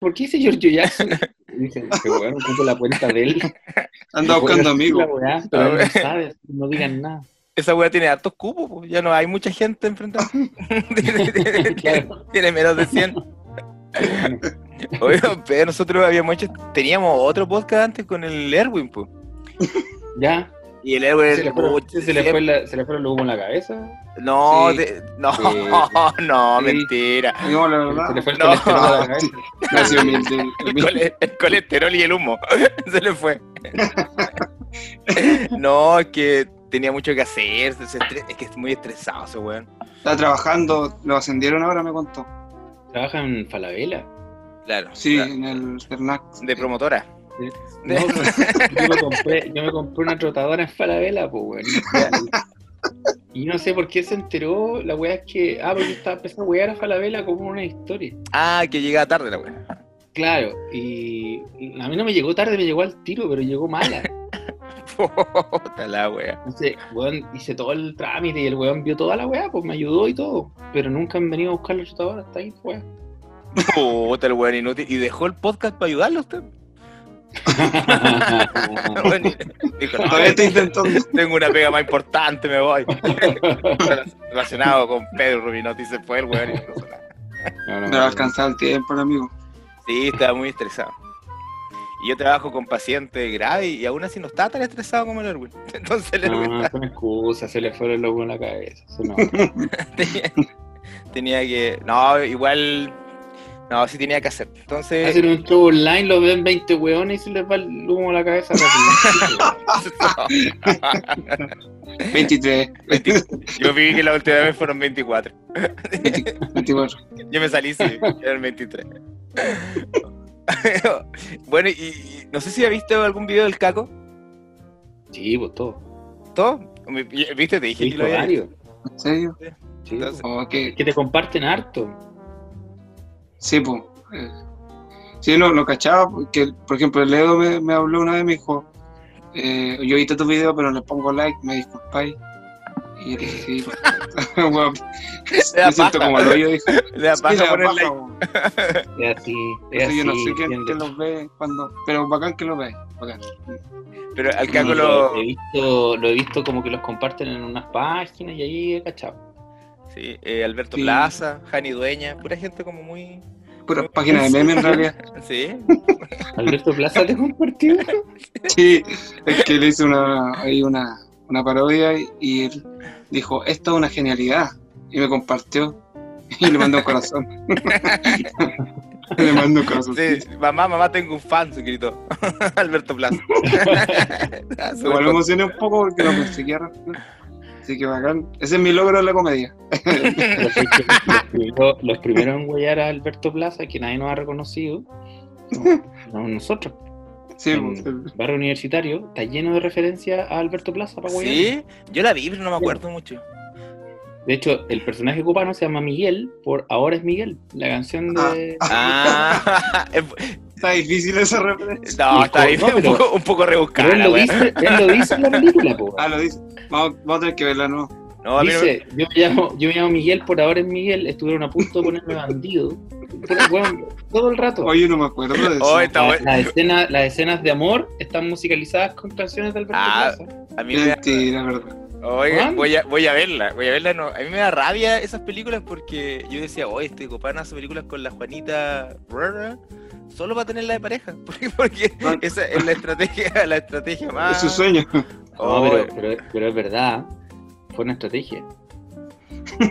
¿por qué dice Giorgio Jackson? Dicen, que weón, ocupo la cuenta de él. Anda buscando La amigos. weá, pero él no sabe, no digan nada. Esa weá tiene hartos cupos, po, ya no hay mucha gente enfrentada. tiene, tiene- Claro. tiene menos de 100. Oye, pero nosotros habíamos hecho, teníamos otro podcast antes con el Erwin, pues. Ya, Y el Erwin, se le fue, puch, se le fue, la- se le fue el humo en la cabeza. no, Sí. de- no, Sí. no, Sí. mentira. La Se le fue el No. colesterol a la cabeza. El, cole- el colesterol y el humo. Se le fue. no, es que tenía mucho que hacer. es que es muy estresado ese weón. Está trabajando, lo ascendieron ahora, me contó. Trabaja en Falabella. Claro. Sí, claro. en el Fernac. De promotora. No, yo, me compré, yo me compré una trotadora en Falabella, pues, weón. Y no sé por qué se enteró, la weá es que, ah, porque estaba empezando a wear a Falabella como una historia. Ah, que llegaba tarde la weón. Claro, y a mí no me llegó tarde, me llegó al tiro, pero llegó mala. Puta la wea. Entonces, weón, hice todo el trámite y el weón vio toda la weá, pues me ayudó y todo. Pero nunca han venido a buscar la trotadora, está ahí, weón. Puta el weón inútil. Y dejó el podcast para ayudarlo usted. Bueno, dijo, no, Todavía está intentando. tengo una pega más importante, me voy. Relacionado con Pedro Rubinotti se fue el weón y no pasó nada. No, el tiempo, el amigo. Sí, estaba muy estresado. Y yo trabajo con pacientes graves y aún así no estaba tan estresado como el Erwin. Entonces el Erwin No, con excusa, se le fue el loco en la cabeza. Eso no. tenía, tenía que. No, igual. No, sí tenía que hacer. Entonces. Hacen un show online, lo ven 20 weones y se les va el humo a la cabeza. rápido. 23, 20 yo vi que la última vez fueron 24. 24. Yo me salí, sí, eran 23. bueno, y, y no sé si has visto algún video del Caco. sí, pues todo. ¿Todo? ¿Viste? Te dije que lo había. ¿En serio? Sí, Entonces- Oh, Es que, que te comparten harto. Sí, pues. eh, Sí, lo, lo cachaba, porque, por ejemplo, el Edo me, me habló una vez me dijo, eh, yo he visto tu video, pero le pongo like, me disculpáis. Y yo dije, sí, pues, bueno, da me siento paja. como el hoyo, dije. Le da Sí, paja le da poner paja, like. weón. Es así, es así. yo no sé quién, quién los ve cuando, pero bacán que los ve, bacán. Pero al Caco lo. he visto, lo he visto como que los comparten en unas páginas y ahí he cachado. Sí, eh, Alberto Sí. Plaza, Jani Dueña, pura gente como muy. Pura página de meme en realidad. Sí. Alberto Plaza te compartió. Sí, es que le hice una, ahí una, una parodia y, y él dijo, esto es una genialidad. Y me compartió y le mandó un corazón. le mandó un corazón. sí. Mamá, mamá, tengo un fan, se gritó. Alberto Plaza. Ah, Igual me emocioné un poco porque lo conseguí arreglar. Así que bacán. Ese es mi logro en la comedia. Los, primeros, los primeros en huellar a Alberto Plaza, que nadie nos ha reconocido, no, no nosotros. Sí, En pues, el barrio universitario está lleno de referencias a Alberto Plaza para huellar. Sí, yo la vi, pero no me acuerdo mucho. De hecho, el personaje cubano se llama Miguel por Ahora es Miguel, la canción de. Ah, es- está difícil esa referencia. no, está no, un, poco, un poco rebuscada. Pero él lo, la wea. dice, él lo dice en la película, po. Ah, lo dice. Vamos, vamos a tener que verla, ¿no? No, Dice, yo, me llamo, yo me llamo Miguel, por ahora es Miguel, estuvieron a punto de ponerme bandido. Pero, bueno, todo el rato. Oye, no me acuerdo de eso. Oh, está La- bueno. las, escenas, las escenas de amor están musicalizadas con canciones de Alberto Ah, Plaza. a mí me da, Mentira, verdad. oiga, voy a, voy a verla, voy a verla. No, a mí me da rabia esas películas porque yo decía, oye, este copán hace películas con la Juanita Rara solo para tenerla de pareja. Porque, porque Ah. esa es la estrategia, la estrategia más. Es su sueño. No, pero, pero, pero es verdad, fue una estrategia.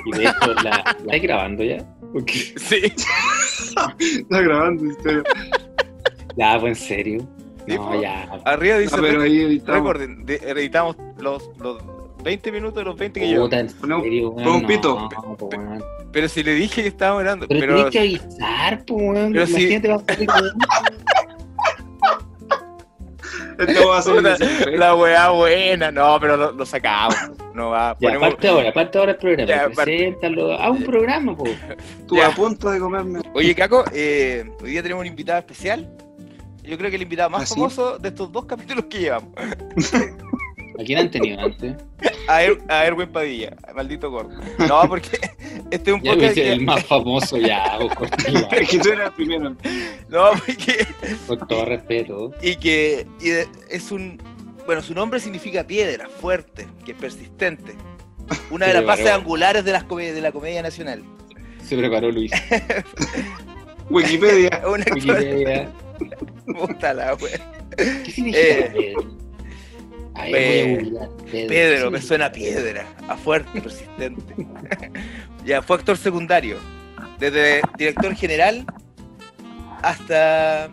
Y de hecho, ¿la, la estáis grabando ya? Sí, Está grabando, serio. Ya, pues en serio. Sí, No, po. ya. arriba dice, Ah, pero ahí editamos. recuerden, de- editamos los, los 20 minutos de los 20 que yo. Puta, serio, ponemos un pito. no. Pero si le dije que estábamos grabando, Pero, pero, tenés que avisar, pues, weón. pero si- Imagínate, va a salir con- Esto va a ser siempre. la weá buena, no, pero lo, lo sacamos. No va, Ya, ponemos, aparte ahora, aparte ahora el programa. Ya, aparte. Preséntalo. Haz un programa, po. Tú Ya. a punto de comerme. Oye, Caco, eh, hoy día tenemos un invitado especial. Yo creo que el invitado más ¿Ah, sí? famoso de estos dos capítulos que llevamos. ¿A quién han tenido antes? A, Er- a Erwin Padilla, maldito gordo. No, porque este es un podcast que- el más famoso ya, vos, cortila, Es que tú eras el primero. No, porque- con todo respeto. y que y es un. Bueno, su nombre significa piedra, fuerte, que es persistente. Una de Se las bases angulares de, las come- de la comedia nacional. Se preparó Luis. Wikipedia. Una Wikipedia. puta la wea. ¿Qué significa Eh, Pedro? Ahí Pe- voy a googlear. Pedro, ¿qué me suena a piedra, a fuerte, persistente. ya, fue actor secundario. Desde director general hasta.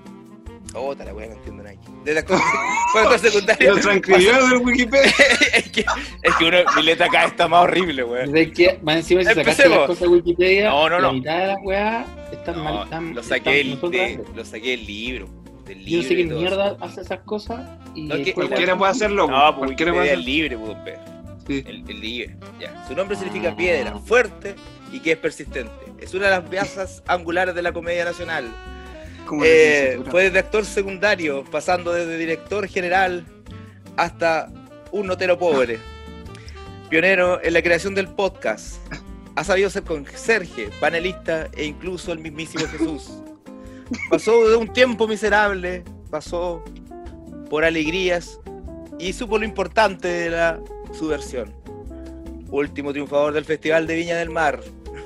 Oh, la wea, no entiendo nada aquí. Desde actor, fue actor secundario. Lo transcribió del Wikipedia. es, que, es que uno, mi letra acá está más horrible, weón. ¿Sabes qué? Más encima si sacaste Empecemos. las cosas de Wikipedia, No, no, la no. mitad de las weas están mal. No, Están, lo saqué, están- son de- lo saqué del libro. Del Yo no libro sé todo mierda hace esas cosas y No, que- Cualquiera puede hacerlo. No, pues Cualquiera puede hacerlo. libre, pues. Sí. El, el libre. Ya. Su nombre significa piedra, fuerte y que es persistente. Es una de las piezas angulares de la comedia nacional. Eh, fue desde actor secundario, pasando desde director general hasta un notero pobre. Pionero en la creación del podcast. Ha sabido ser conserje, panelista e incluso el mismísimo Jesús. Pasó de un tiempo miserable, pasó por alegrías y supo lo importante de la subversión. Último triunfador del Festival de Viña del Mar.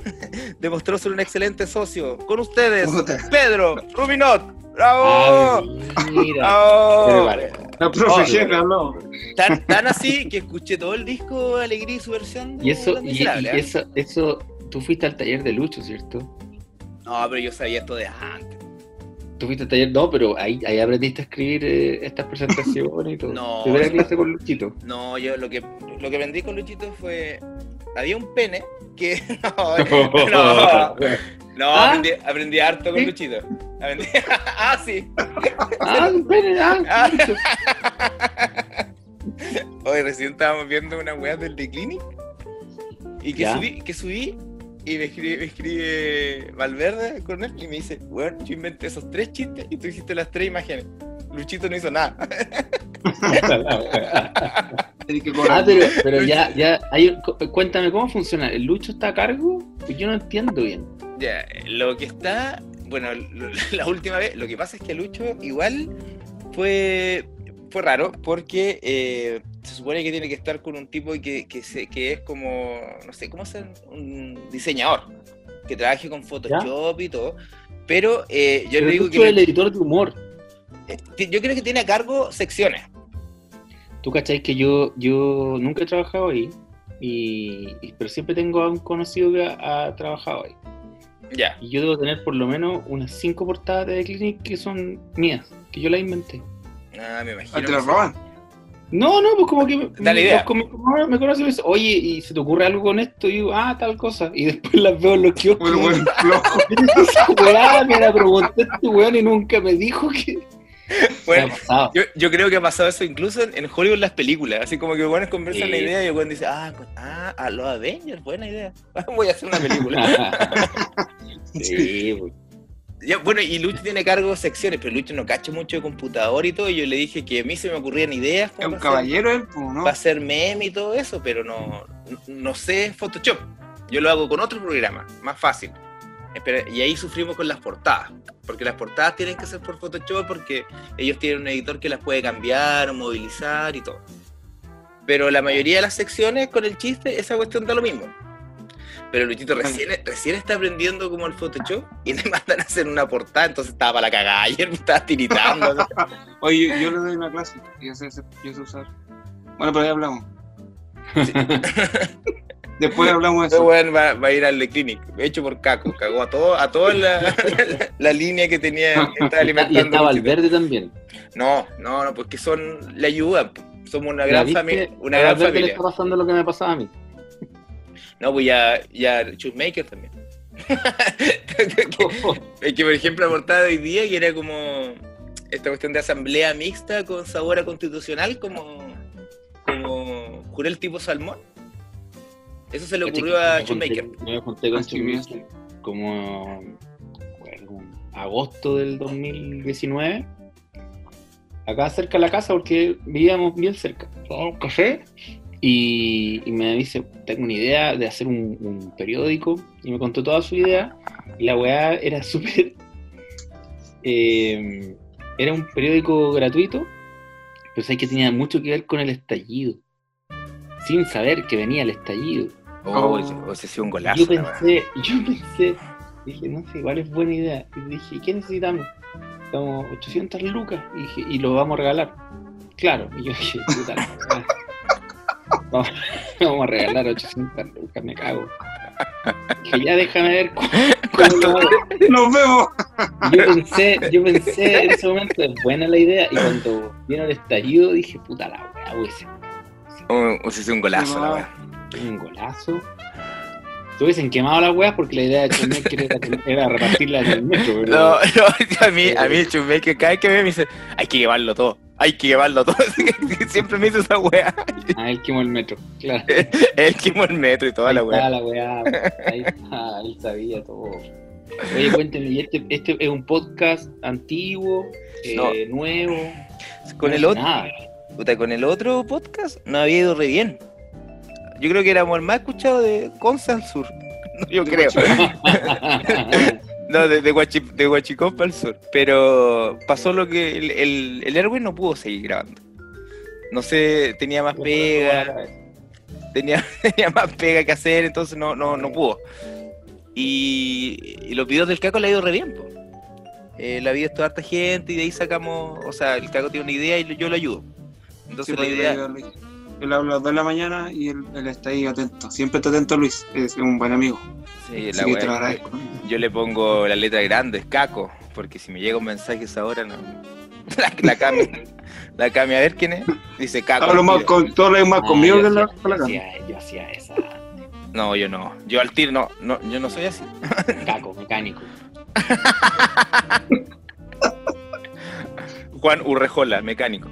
Demostró ser un excelente socio. Con ustedes. Pedro Rubinot. Ah, ¡Bravo! mira. ¡Bravo! Pero vale. La profe Oh, Henry habló. Tan, tan así que escuché todo el disco Alegría y Subversión. de Y eso, y, y ¿eh? eso, eso, tú fuiste al taller de Lucho, ¿cierto? No, pero yo sabía esto de antes. Al taller, no, pero ahí, ahí aprendiste a escribir eh, estas presentaciones y todo. No, Primera clase con Luchito. No, yo lo que, lo que aprendí con Luchito fue. Había un pene que. No, no, no Ah. aprendí, aprendí harto con ¿Sí? Luchito. Aprendí- ah, sí. Ah, espere, ah, Ah. Hoy recién estábamos viendo una weá del The Clinic y que Ya. subí, que subí y me escribe, me escribe Valverde con él y me dice, weón, yo inventé esos tres chistes y tú hiciste las tres imágenes. Luchito no hizo nada. Ah, pero, pero ya, ya, hay, cu- cuéntame cómo funciona. ¿El Lucho está a cargo? Pues Yo no entiendo bien. Ya, lo que está, bueno, lo- la última vez, lo que pasa es que Lucho igual fue, fue raro porque eh, se supone que tiene que estar con un tipo que, que, se- que es como, no sé, ¿cómo ser un diseñador? Que trabaje con Photoshop y todo. Pero eh, yo Pero le digo es el que editor de humor. eh, yo creo que tiene a cargo secciones. Tú cacháis que yo, yo nunca he trabajado ahí, y, y- pero siempre tengo a un conocido que ha, ha trabajado ahí. Ya. Y yo debo tener por lo menos unas cinco portadas de The Clinic que son mías, que yo las inventé. Ah, me imagino. Te sí. roban. No, no, pues como que me, Dale idea. los como me conocen y me dicen, oye, ¿y se te ocurre algo con esto? Y digo, ah, tal cosa. Y después las veo en los kioscos. Bueno, bueno, flojo. Me la pregunté a este weón y nunca me dijo que. Bueno, Me. Yo, yo creo que ha pasado eso incluso en, en Hollywood en las películas. Así como que buenos conversan Sí. la idea y el weón dice, ah, ah, a los Avengers, buena idea. Voy a hacer una película. sí, pues. Ya, bueno, y Lucho tiene cargo de secciones, pero Lucho no cacha mucho de computador y todo. Y yo le dije que a mí se me ocurrían ideas Es un caballero él, ¿no? para hacer meme y todo eso, pero no, no sé Photoshop. Yo lo hago con otro programa, más fácil. Y ahí sufrimos con las portadas. Porque las portadas tienen que ser por Photoshop porque ellos tienen un editor que las puede cambiar o movilizar y todo. Pero la mayoría de las secciones con el chiste, esa cuestión da lo mismo. Pero Luchito recién, recién está aprendiendo como el Photoshop y le mandan a hacer una portada, entonces estaba para la cagada ayer, me estaba tiritando. Oye, yo, yo le doy una clase. Yo sé, yo sé usar. Bueno, pero ahí hablamos. Después hablamos de Ese eso. weón va, va a ir al The Clinic, hecho por Caco, cagó a todo, a toda la, la línea que tenía, que estaba Y alimentando. estaba Luchito. Valverde también. No, no, no, porque son, le ayudan, somos una ¿Ya gran viste? familia, una gran Valverde le familia. está pasando lo que me pasaba a mí. No, pues ya, ya Shootmaker también. Es que, por ejemplo, la portada de hoy día, que era como esta cuestión de asamblea mixta con sabor a constitucional, como, como jurel tipo salmón. Eso se le ocurrió a Yo me junté- Shootmaker. Yo me junté con Ah, Shootmaker Shootmaker. como, bueno, agosto del 2019. Acá cerca de la casa porque vivíamos bien cerca. Tomamos un café Y, y me dice, tengo una idea de hacer un, un periódico. Y me contó toda su idea. Y la weá era súper... eh, era un periódico gratuito, pero sé que tenía mucho que ver con el estallido. Sin saber que venía el estallido. Oh, Oh. ese- ese sí un golazo. Yo pensé, yo pensé, dije, no sé, igual es buena idea. Y dije, ¿qué necesitamos? Estamos 800 lucas. Y dije, y lo vamos a regalar. Claro. Y yo dije, puta la weá. Vamos, vamos a regalar 800 lucas, me cago. Dije, ya déjame ver cómo. Nos vemos. Yo pensé, yo pensé en ese momento, es buena la idea. Y cuando vino el estallido, dije, puta la weá, hubiese Un, ese sí un golazo, la No. weá. un golazo. Se hubiesen quemado las weas porque la idea de Chumel era, era repartirla en el metro. pero- No, no, a mí, a mí el Chumeque, cada vez que me me dice, hay que llevarlo todo, hay que llevarlo todo. Siempre me dice esa weá. Ah, él quemó el metro, claro. Él quemó el metro y toda la Ahí weá. está la weá, ahí está, él sabía todo. Oye, cuénteme, ¿y este, este es un podcast antiguo, eh, No. nuevo? Con No el otro, puta, con el otro podcast no había ido re bien. Yo creo que éramos el más escuchado de al sur. No, yo creo. No, de, de, Huachi- de Huachicompa al sur. Pero pasó lo que el, el, el Erwin no pudo seguir grabando. No sé, tenía más pega, tenía, tenía más pega que hacer, entonces no, no, no pudo. Y, y los videos del Caco le ha ido re bien, po. Eh, la vida es toda harta gente y de ahí sacamos, o sea, el Caco tiene una idea y yo lo ayudo. Entonces Sí, la pues, idea, le hablo a las 2 de la mañana y él, él está ahí atento. Siempre está atento Luis. Es un buen amigo. sí, Así la que te lo agradezco. yo le pongo la letra grande, Caco, porque si me llega un mensaje esa hora, no. La, la Cami, la Cami, a ver quién es, dice Caco. Hablo más con, tú hablas más Ah, conmigo que la, con la yo hacía- Yo hacía esa. No, yo no. Yo al tiro no, no, yo no soy así. Caco, mecánico. Juan Urrejola, mecánico.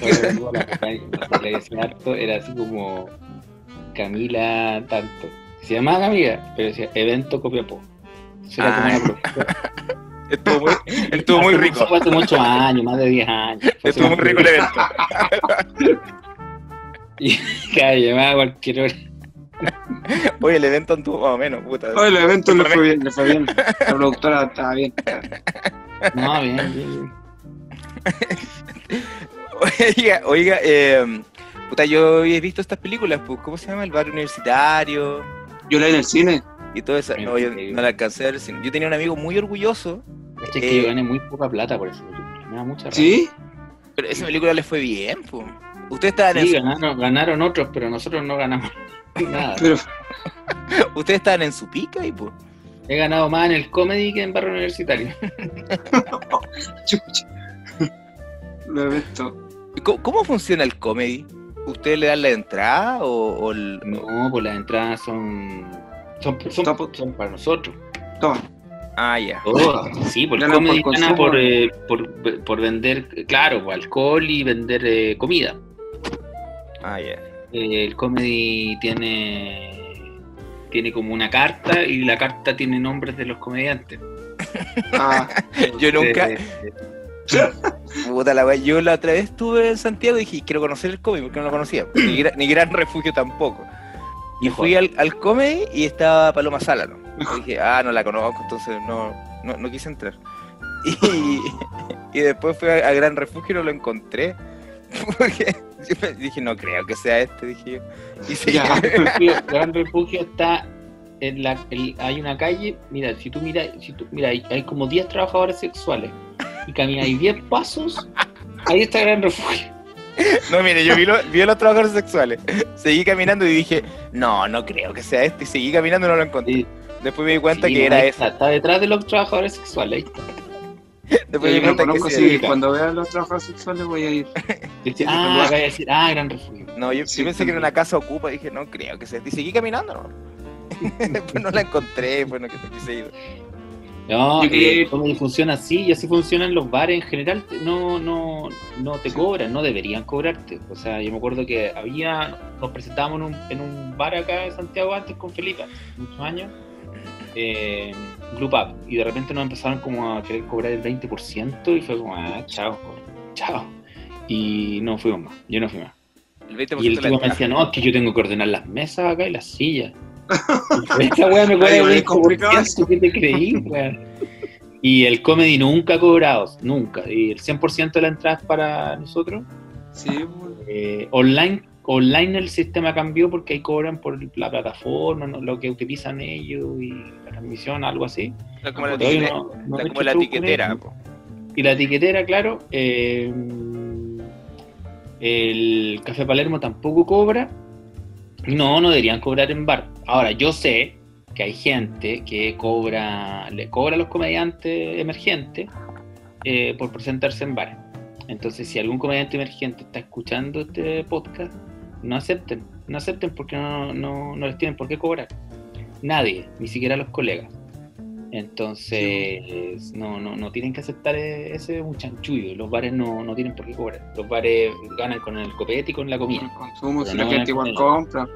Todo, la que le decía harto era así como Camila tanto. Se llamaba Camila, pero decía evento Copiapó. Eso era como Ah. una. Estuvo muy, estuvo muy rico. Fue hace muchos años, más de 10 años. Estuvo muy rico el evento. Y cada llamaba a cualquier hora. Oye, el evento anduvo más o menos, puta. Oye, el evento le fue bien, le fue bien. La productora estaba bien. No, bien, bien, bien. Oiga, oiga, eh, puta, yo había visto estas películas, pues, ¿cómo se llama? El barrio universitario Yo la vi en el cine. y todo eso. No, yo no la alcancé a ver. Yo tenía un amigo muy orgulloso, Es que Eh, yo gané muy poca plata por eso. Me da mucha rabia. ¿Sí? pero esa película le fue bien, pues. Ustedes estaban, Sí, en, ganaron, ganaron otros, pero nosotros no ganamos nada. Pero su, ustedes estaban en su pica y pues. He ganado más en el comedy que en barrio universitario. chucha. Lo evento. ¿Cómo, cómo funciona el comedy? ¿Ustedes le dan la entrada o, o el- No, pues las entradas son. Son, son, Topo. son para nosotros. Toma. Ah, ya. Todas. Sí, por el Ganan comedy por gana consumo. por, eh, por, por vender, claro, pues, alcohol y vender eh, comida. Ah, ya. Eh, el comedy tiene tiene como una carta y la carta tiene nombres de los comediantes. Ah, Yo nunca, Eh, puta la wea, yo la otra vez estuve en Santiago y dije, quiero conocer el comedy porque no lo conocía. Ni, Gra- ni Gran Refugio tampoco. Y Mejor. fui al, al comedy y estaba Paloma Sala, ¿no? Y dije, ah, no la conozco, entonces no, no, no quise entrar. Y, y después fui a, a Gran Refugio y no lo encontré. Porque yo me- dije, no creo que sea este, dije yo. Y seguí- Ya. refugio, Gran Refugio está en la el- hay una calle, mira, si tú miras, si tú mira, hay, hay como 10 trabajadores sexuales y camináis 10 pasos, ahí está Gran Refugio. No, mire, yo vi, lo- vi a los trabajadores sexuales. Seguí caminando y dije, no, no creo que sea este. Y seguí caminando y no lo encontré. Sí, Después me di cuenta sí, que no, era ese. Está, detrás de los trabajadores sexuales, ahí está. Después me yo di cuenta que conozco, sí. sí. Cuando vea los trabajadores sexuales voy a ir. Ah, voy a decir, ah, Gran Refugio. No, yo, yo Sí, pensé que era una casa ocupa. Dije, no creo que sea este. Y seguí caminando, ¿no? Después no la encontré, pues no, que no quise ir. No, eh, comedy funciona así y así funcionan los bares en general. No, no, no te cobran, no deberían cobrarte. O sea, yo me acuerdo que había, nos presentábamos en un, en un bar acá en Santiago antes con Felipe, muchos años, eh, Blue Pub, y de repente nos empezaron como a querer cobrar el 20% y fue como, ah, chao, chao. Y no fuimos más, yo no fui más. El 20% Y el de tipo me decía, no, es que yo tengo que ordenar las mesas acá y las sillas. Esta weá me es complicado 20%, ¿qué te creí, weón? Y el comedy nunca ha cobrado, nunca. Y el 100% de la entrada es para nosotros. Sí. Eh, online, online el sistema cambió porque ahí cobran por la plataforma, ¿no? lo que utilizan ellos y la transmisión, algo así. Está como la, etiquetera, no- no está como la po. Y la etiquetera, claro. eh, el Café Palermo tampoco cobra. No, no deberían cobrar en bar. Ahora, yo sé que hay gente que cobra, le cobra a los comediantes emergentes eh, por presentarse en bares. Entonces, si algún comediante emergente está escuchando este podcast, no acepten, no acepten porque no, no, no les tienen por qué cobrar. Nadie, ni siquiera los colegas. Entonces, no, no, no tienen que aceptar e- ese un chanchullo. Los bares no, no tienen por qué cobrar. Los bares ganan con el copete y con la Con el comida. consumo, Pero si no la gente igual compra.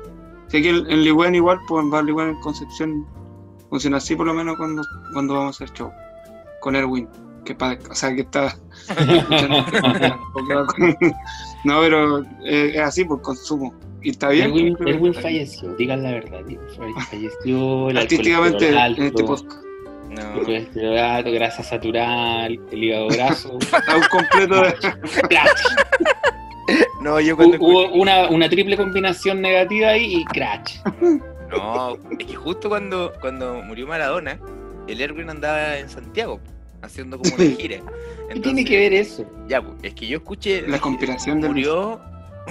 Si aquí en, en Ligüen igual, pues en Bar Ligüen en Concepción funciona así por lo menos cuando, cuando vamos a hacer show. Con Erwin, que pa- o sea que está no, pero eh, es así por consumo. Y está bien. Erwin, bien. falleció, digan la verdad. falle- Falleció el Artísticamente en este podcast. No. colesterol alto, grasa satural, el hígado graso. Está un completo de... crash. No, yo cuando Hubo una, una triple combinación negativa ahí y crash. No, es que justo cuando, cuando murió Maradona, el Erwin andaba en Santiago haciendo como una gira. ¿Qué tiene que ver eso? Ya, pues, es que yo escuché. La conspiración del murió,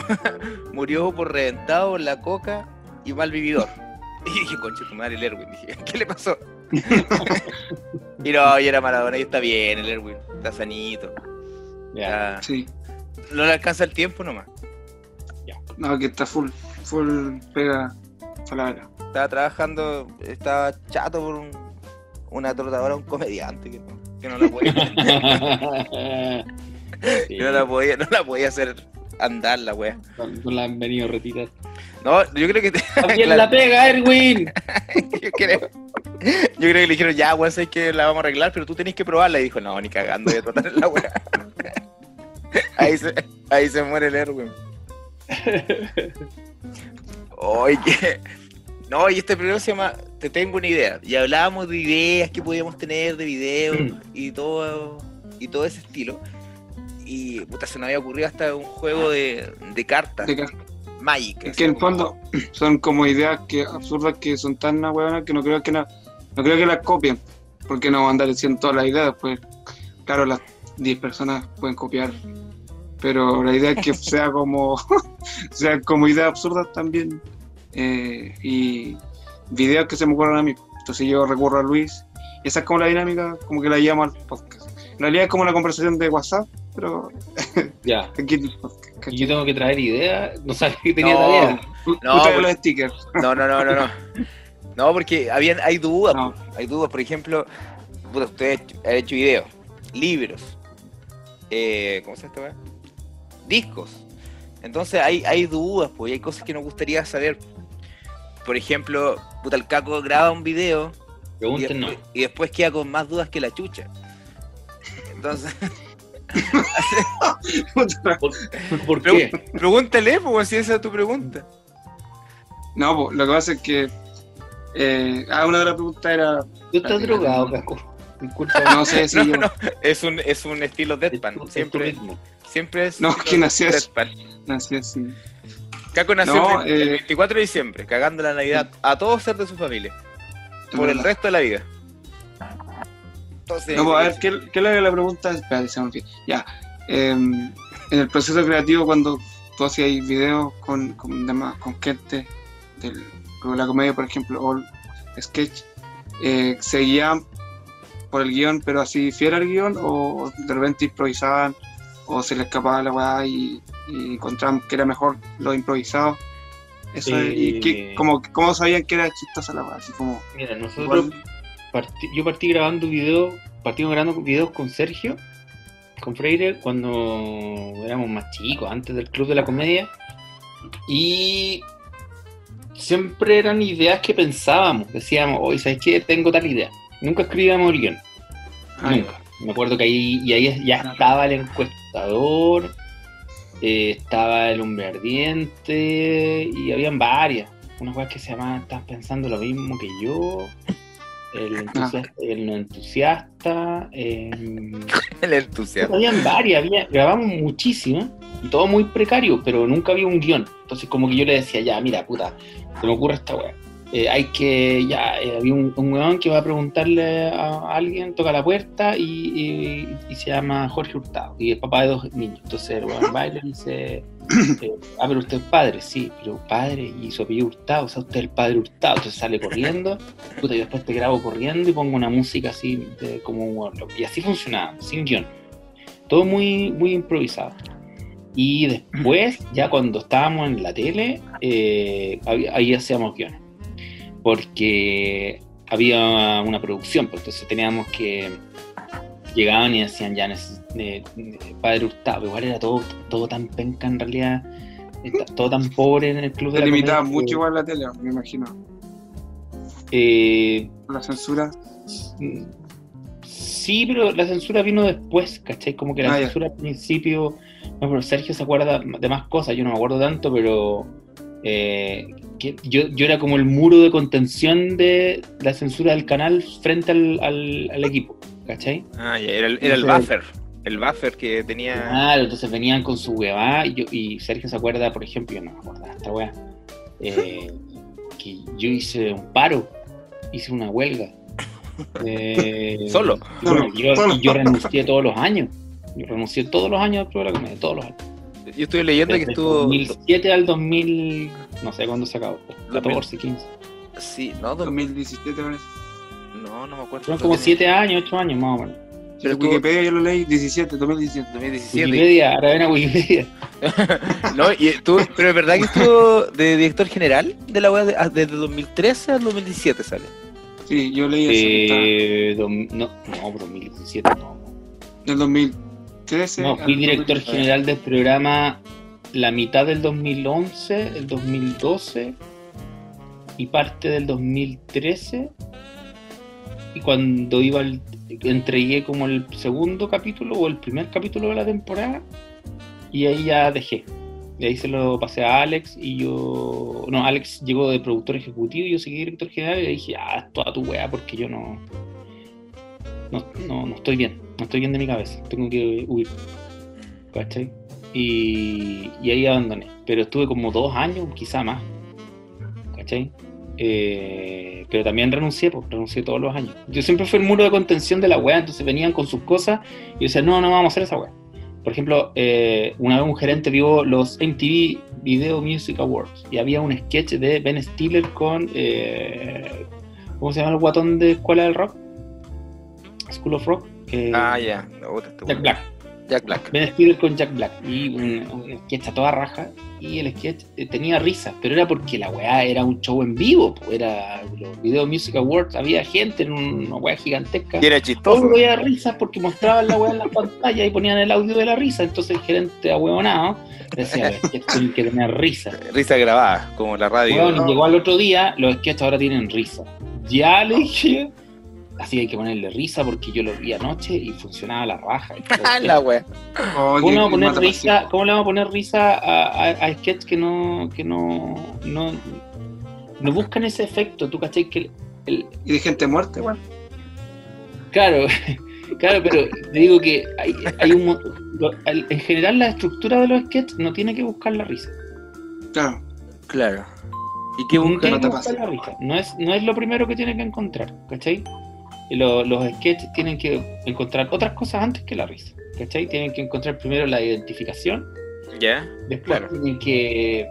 murió por reventado la coca y mal vividor. Y dije, concha tu madre, el Erwin. Dije, ¿qué le pasó? y no, y era Maradona y está bien, el Erwin. Está sanito. Ya. está- Sí, No le alcanza el tiempo nomás. no, que está full, full pega palabra. Estaba trabajando, estaba chato por un- una trotadora, un comediante que no, que no la podía. Sí, que no la podía, no la podía hacer andar la wea. no- no la han venido a retirar. No, yo creo que te- ¡Bien claro, la pega, Erwin! yo creo, yo creo que le dijeron, ya, weón, sabes que la vamos a arreglar, pero tú tenés que probarla. Y dijo, no, ni cagando, voy a tratar la wea. ahí, se, ahí se muere el Erwin. Oye, no, y este programa se llama Te tengo una idea. Y hablábamos de ideas que podíamos tener de videos y todo, y todo ese estilo. Y puta, se nos había ocurrido hasta un juego de, de cartas, De que, Magic. es que en el como- fondo son como ideas que absurdas que son tan huevonas que no creo que no creo que las copien, porque no van a andar diciendo todas las ideas, pues claro, las 10 personas pueden copiar, pero la idea es que sea como sean como ideas absurdas también eh, y videos que se me ocurran a mí. Entonces yo recurro a Luis y esa es como la dinámica, como que la llamo al podcast. En realidad es como una conversación de WhatsApp, pero Ya. aquí en el podcast. Yo tengo que traer ideas. No sabía que tenía No, tarea. No, porque- los stickers. No, no, no, no, no. No, porque habían, hay dudas, No. hay dudas. Por ejemplo, puta, ustedes han hecho videos, libros, eh, ¿cómo se llama? Discos. Entonces hay, hay dudas, pues, y hay cosas que nos gustaría saber. Por ejemplo, puta, el Caco graba un video y después, y después queda con más dudas que la chucha. Entonces, ¿Por qué? pregúntale, pues, si esa es tu pregunta. No, po, lo que pasa es que. Eh, ah, una de las preguntas era. Tú estás drogado, Caco. Disculpa. No sé si No, yo. no, es un, es un estilo es deadpan. es Siempre, ritmo. siempre es. No, deadpan. nací así. Caco nació No, el, el eh, 24 de diciembre, cagando la Navidad a todos ser de su familia, por el resto de la vida. Entonces, No, pues, a ver, ¿qué, qué es la pregunta? Espérate, se me. Ya. em, en el proceso creativo, cuando tú hacías videos con, con, demás, con gente del de la Comedia, por ejemplo, o el sketch, eh, ¿seguían por el guion, pero así fiel al guion, o de repente improvisaban, o se les escapaba la weá y, y encontraban que era mejor lo improvisado? Eso es- y Eh, qué- como, ¿Cómo sabían que era chistosa la weá? Así como. Mira, nosotros, igual- partí- yo partí grabando videos, partimos grabando videos con Sergio, con Freire, cuando éramos más chicos, antes del Club de la Comedia. Y siempre eran ideas que pensábamos, decíamos, hoy, ¿sabes qué? Tengo tal idea. Nunca escribíamos el guion, ah, nunca. Me acuerdo que ahí, y ahí ya estaba el encuestador, eh, estaba El Hombre Ardiente y habían varias. Unas weas que se llamaban Estás pensando lo mismo que yo. El entusiasta, el no entusiasta. em, El entusiasmo. habían varias, había- grabamos muchísimas y todo muy precario, pero nunca había un guion. Entonces, como que yo le decía, ya, mira, puta, se me ocurre esta wea. Eh, hay que, ya, eh, había un, un weón que va a preguntarle a alguien, toca la puerta y, se llama Jorge Hurtado y es papá de dos niños. Entonces el weón va y dice, eh, ah, pero usted es padre, sí, pero padre y su apellido Hurtado, o sea, usted es el padre Hurtado. Entonces sale corriendo, puta, y después te grabo corriendo y pongo una música así como un weón loco. Y así funcionaba, sin guion. Todo muy, muy improvisado. Y después, ya cuando estábamos en la tele, eh, ahí hacíamos guiones. Porque había una producción, pues entonces teníamos que. Llegaban y decían ya, eh, eh, Padre Hurtado, igual era todo, todo tan penca en realidad, está- todo tan pobre en el club de la limitaba comedia mucho que, igual la tele, me imagino. eh, la censura. Sí, pero la censura vino después, ¿cachai? Como que la Ah, ya. censura al principio. No, pero Sergio se acuerda de más cosas, yo no me acuerdo tanto, pero. eh, que yo, yo era como el muro de contención de la censura del canal frente al, al- al equipo, ¿cachai? Ah, ya, era el, era el buffer. El buffer que tenía. Claro, entonces venían con su huevá y, yo- y Sergio se acuerda, por ejemplo, yo no me acuerdo de esta hueá, eh, que yo hice un paro, hice una huelga. Eh, Solo. bueno, yo, yo renuncié todos los años. Yo renuncié todos los años al Club de la Comedia, todos los años. Yo estuve leyendo que Desde estuvo. 2007 al 2000, no sé cuándo se acabó, 14, 15. Sí, no, dos- 2017 parece. no, no me acuerdo. Fueron como 7 años, 8 años más o menos. Pero estuvo- Wikipedia yo lo leí 17, 2017. 2017. Wikipedia, ahora ven a Wikipedia. No, y estuvo, pero es verdad que estuvo de director general de la web de- ah, desde 2013 al 2017 sale. Sí, yo leí eso. Eh, dom- no, no, 2017 no. Del 2013. No, fui director 2017. general del programa la mitad del 2011, el 2012 y parte del 2013. Y cuando iba al, entregué como el segundo capítulo o el primer capítulo de la temporada y ahí ya dejé. De ahí se lo pasé a Alex y yo... No, Alex llegó de productor ejecutivo y yo seguí director general y le dije, ah, es toda tu weá porque yo no... No, no, no estoy bien, no estoy bien de mi cabeza, tengo que huir. ¿Cachai? Y, ahí abandoné. Pero estuve como dos años, quizá más. ¿Cachai? Eh, pero también renuncié, pues renuncié todos los años. Yo siempre fui el muro de contención de la weá, entonces venían con sus cosas y yo decía, no, no vamos a hacer esa weá. Por ejemplo, eh, una vez un gerente vio los MTV Video Music Awards y había un sketch de Ben Stiller con. eh, ¿Cómo se llama el guatón de Escuela del Rock? School of Rock. eh, Ah, ya. No, puta, Jack. Black. Jack Black. Ben Stiller con Jack Black y un, un sketch a toda raja y el sketch eh, tenía risa, pero era porque la weá era un show en vivo, era los Video Music Awards, había gente en una weá gigantesca. Y era Todo chistoso. había risa porque mostraban la weá en la pantalla y ponían el audio de la risa, entonces el gerente ahueonado decía, "Los sketches tienen que tener risa. Risa grabada, como la radio. Llegó al otro día, los sketches ahora tienen risa. Ya le dije, así hay que ponerle risa porque yo lo vi anoche y funcionaba la raja. La wea. ¿Cómo le vamos a poner risa, pasión. ¿cómo le vamos a poner risa a, a, a sketch que no, que no, no, no buscan ese efecto? ¿Tú cachai que el, el- Y de gente muerta, igual. claro, claro, pero te digo que hay, hay un lo- en general la estructura de los sketches no tiene que buscar la risa. Claro. Claro. ¿Y qué No busca? buscar la risa. No es, no es lo primero que tiene que encontrar, ¿cachai? Lo- los sketches tienen que encontrar otras cosas antes que la risa, ¿cachai? Tienen que encontrar primero la identificación, ¿Ya? después Claro. tienen que...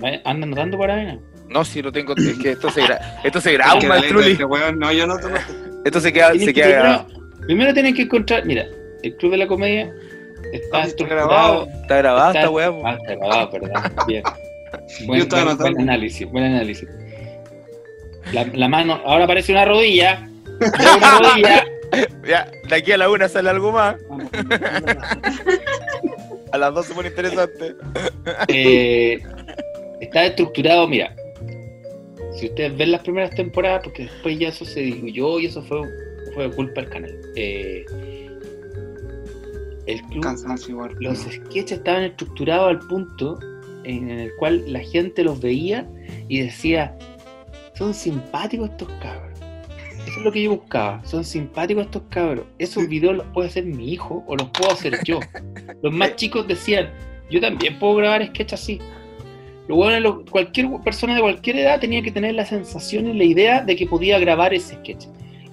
¿Vale? ¿Andan notando para arena? No, si lo tengo. Es que esto se, gra... esto se graba, este weón, No, yo no Esto se queda, se que queda grabado. primero, primero tienen que encontrar, mira, el Club de la Comedia está está grabado. Está grabada está- esta weá. Ah, está grabado, perdón. Bien. Buen, análisis, buen análisis. La, la mano, ahora aparece una rodilla. Ya, de aquí a la una sale algo más. A las dos se pone interesante. Eh, está estructurado, mira. Si ustedes ven las primeras temporadas, porque después ya eso se diluyó y eso fue, fue culpa del canal. Eh, el club, Cansancio los sketches estaban estructurados al punto en el cual la gente los veía y decía, son simpáticos estos cabros. Eso es lo que yo buscaba, son simpáticos estos cabros. Esos videos los puede hacer mi hijo o los puedo hacer yo. Los más chicos decían, yo también puedo grabar sketches así. Lo bueno, lo- cualquier persona de cualquier edad tenía que tener la sensación y la idea de que podía grabar ese sketch.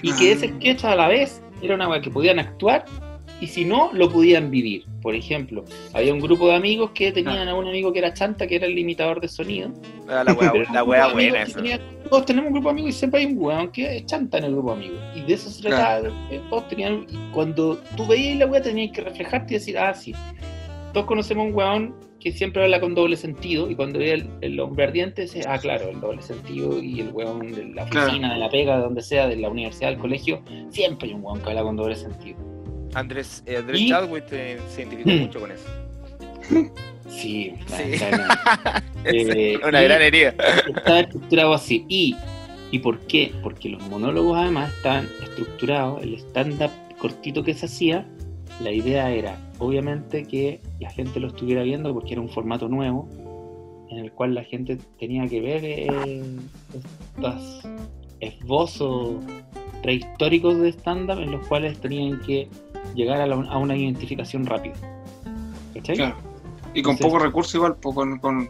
Y que Ah. ese sketch a la vez era una que podían actuar y si no, lo podían vivir. Por ejemplo, había un grupo de amigos que tenían a un amigo que era chanta, que era el limitador de sonido. Ah, La wea, la wea buena eso. tenían- todos tenemos un grupo de amigos y siempre hay un weón que es chanta en el grupo de amigos. Y de eso se trataba. Todos tenían. Cuando tú veías la weá, tenías que reflejarte y decir, ah, sí. Todos conocemos un weón que siempre habla con doble sentido. Y cuando veía el, el hombre ardiente, dice, ah, claro, el doble sentido. Y el weón de la Claro. oficina, de la pega, de donde sea, de la universidad, del colegio, siempre hay un weón que habla con doble sentido. Andrés, eh, Andrés Chadwick eh, se identificó Mm. mucho con eso. Sí, Sí. Eh, una gran herida. está estructurado así. ¿Y, ¿Y por qué? Porque los monólogos además están estructurados, el stand-up cortito que se hacía, la idea era obviamente que la gente lo estuviera viendo porque era un formato nuevo en el cual la gente tenía que ver eh, estos esbozos prehistóricos de stand-up en los cuales tenían que llegar a, la- a una identificación rápida. ¿Cachai? Claro. Y con Entonces- poco recurso igual, pues, con, con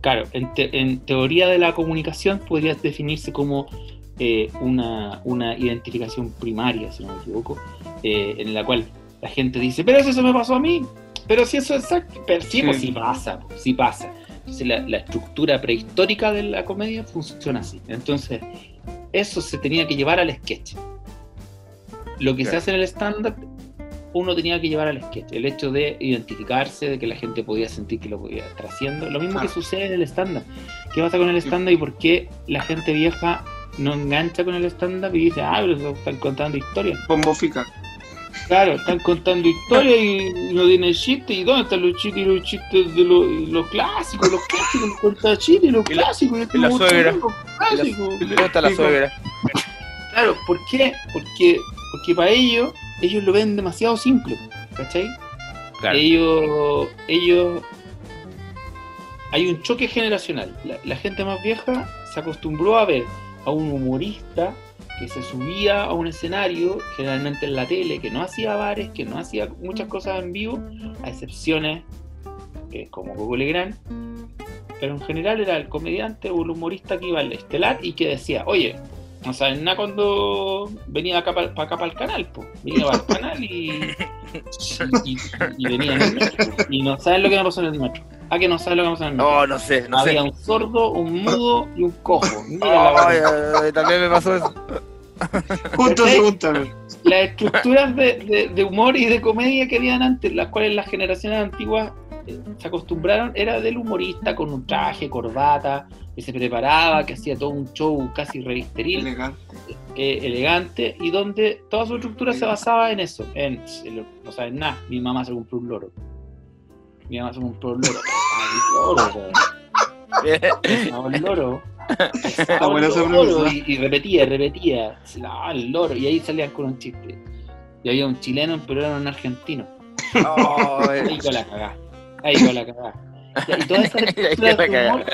Claro, en, te- en teoría de la comunicación podría definirse como eh, una, una identificación primaria, si no me equivoco, eh, en la cual la gente dice, pero eso me pasó a mí, pero si eso es exacto, pero sí, pues Sí. pasa, pues, sí pasa. Entonces la, la estructura prehistórica de la comedia funciona así. Entonces, eso se tenía que llevar al sketch. Lo que se hace en el stand-up, uno tenía que llevar al sketch. El hecho de identificarse, de que la gente podía sentir que lo podía estar haciendo. Lo mismo que Claro. sucede en el stand-up. ¿Qué pasa con el stand-up y por qué la gente vieja no engancha con el stand-up y dice, ah, pero están contando historias? bombo fica. Claro, están contando historias y no tienen chistes. ¿Y dónde están los chistes y los chistes de los, clásicos? Los clásicos, los cuentan chistes los clásicos. y la suegra. ¿Dónde está la Sí, suegra? Claro, ¿por qué? Porque, porque para ellos, ellos lo ven demasiado simple, ¿cachai? Ellos, ellos, hay un choque generacional. La, la gente más vieja se acostumbró a ver a un humorista que se subía a un escenario, generalmente en la tele, que no hacía bares, que no hacía muchas cosas en vivo, a excepciones eh, como Coco Legrand, pero en general era el comediante o el humorista que iba al estelar y que decía, oye, no saben nada cuando venía acá para acá para el canal, pues. Venía para el canal y, y, y- y venía en el metro. Y no saben lo que me pasó en el metro. Ah, que no saben lo que me pasó en el metro. No, no sé, no sé. Había un sordo, un mudo y un cojo. Mira la Ay, verdad. ay, ay, también me pasó eso. Justo pregúntame. Las estructuras de, de- de humor y de comedia que habían antes, las cuales las generaciones antiguas eh, se acostumbraron, era del humorista con un traje, corbata, que se preparaba, que hacía todo un show casi revisteril. Elegante. eh, elegante y donde toda su estructura se basaba en eso, en, en- no saben nada, mi mamá se compró un loro. Mi mamá se compró un loro. Ay, loro, el loro. Esa loro, y, y repetía, repetía. No, el loro. Y ahí salían con un chiste. Y había un chileno, pero era un argentino. Ay, Ahí con la cagá. Ahí con la cagá. Y con la estructuras de cagá. humor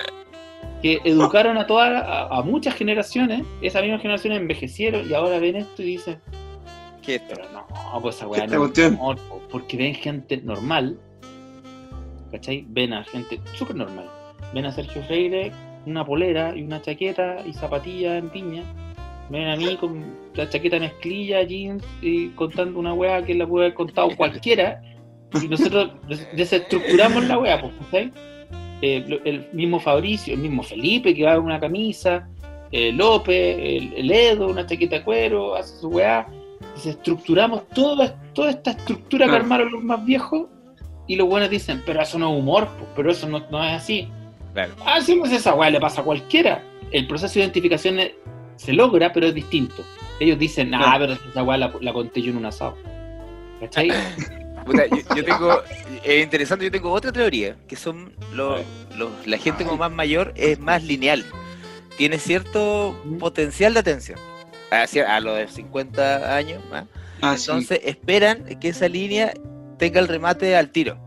que educaron a todas a, a muchas generaciones, esas mismas generaciones envejecieron y ahora ven esto y dicen, ¿Qué es esto? pero no, pues esa weá no po", porque ven gente normal, ¿cachai? Ven a gente súper normal. Ven a Sergio Freire una polera y una chaqueta y zapatillas en piña. Ven a mí con la chaqueta mezclilla, jeans y contando una weá que la puede haber contado cualquiera. Y nosotros des- desestructuramos la weá, pues, ¿cachai? Eh, el mismo Fabricio, el mismo Felipe que va con una camisa, eh, López, el, el Edo, una chaqueta de cuero, hace su weá. Desestructuramos toda, toda esta estructura que armaron los más viejos y los buenos dicen, pero eso no es humor, pues, pero eso no, no es así. Claro. Pues esa weá le pasa a cualquiera. El proceso de identificación es- se logra, pero es distinto. Ellos dicen, ah, Claro. pero esa weá la, la conté yo en un asado. ¿Cachai? Puta, yo, yo tengo, es interesante, yo tengo otra teoría, que son los, los- la gente como más mayor es más lineal, tiene cierto potencial de atención, a, cier- a los de 50 años más, Ah, sí. entonces esperan que esa línea tenga el remate al tiro.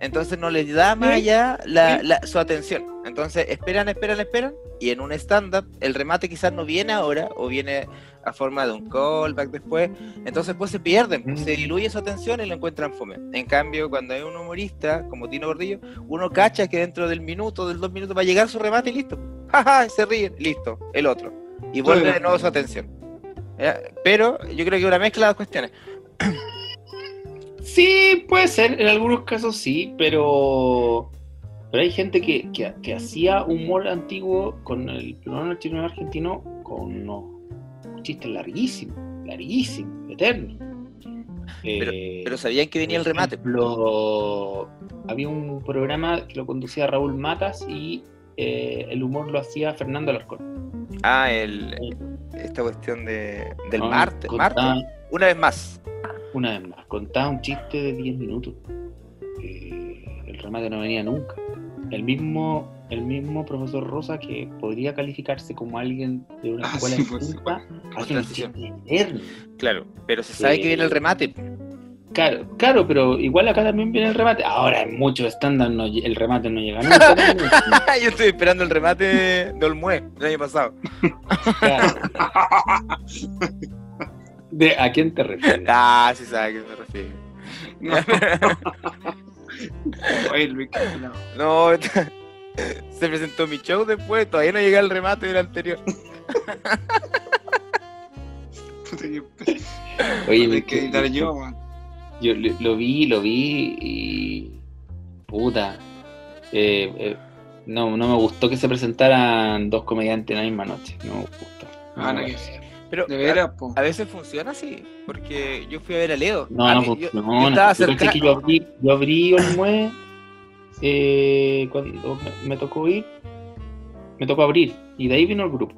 Entonces no les da más allá la- la- su atención. Entonces esperan, esperan, esperan. Y en un stand-up el remate quizás no viene ahora o viene a forma de un callback después. Entonces pues se pierden, Mm. se diluye su atención y lo encuentran fome. En cambio, cuando hay un humorista como Tino Gordillo, uno cacha que dentro del minuto, del dos minutos va a llegar su remate y listo. Jaja, se ríen, listo, el otro. Y vuelve de nuevo su atención. ¿Ya? Pero yo creo que una mezcla de cuestiones. Sí, puede ser, en algunos casos sí, pero, pero hay gente que, que- que hacía humor antiguo con el el chileno argentino con unos chistes larguísimos, larguísimos, eternos. Eh, Pero sabían que venía el remate. ejemplo, había un programa que lo conducía Raúl Matas y eh, el humor lo hacía Fernando Alarcón. Ah, el, esta cuestión de, del Ah, Marte. contaba- Marte. Una vez más. Una vez más, contaba un chiste de 10 minutos. Eh, el remate no venía nunca. El mismo, el mismo profesor Rosa, que podría calificarse como alguien de una Ah, escuela sí, de pues, sí. culpa, eterno. Claro. Pero se sabe Eh, que viene el remate. Claro, claro, pero igual acá también viene el remate. Ahora en muchos estándar no el remate no llega nunca. Yo estoy esperando el remate de Olmué el año pasado. Claro. ¿De, ¿A quién te refieres? Ah, sí sabe a qué me refiero. No. Oye, Luis, no. No, se presentó mi show después, todavía no llega el remate del anterior. Puta que pe- Oye, me que editar yo, man. Yo lo, lo vi, lo vi y. Puta. eh, eh, no, no me gustó que se presentaran dos comediantes en la misma noche. No me gustó. Ah, no, No, que- Pero De a, a veces funciona así, porque yo fui a ver a Leo. no, A no mí- yo- funcionó. yo estaba cerca- que yo abrí, yo abrí Olmué eh, cuando me, tocó ir. Me tocó abrir. Y de ahí vino el grupo.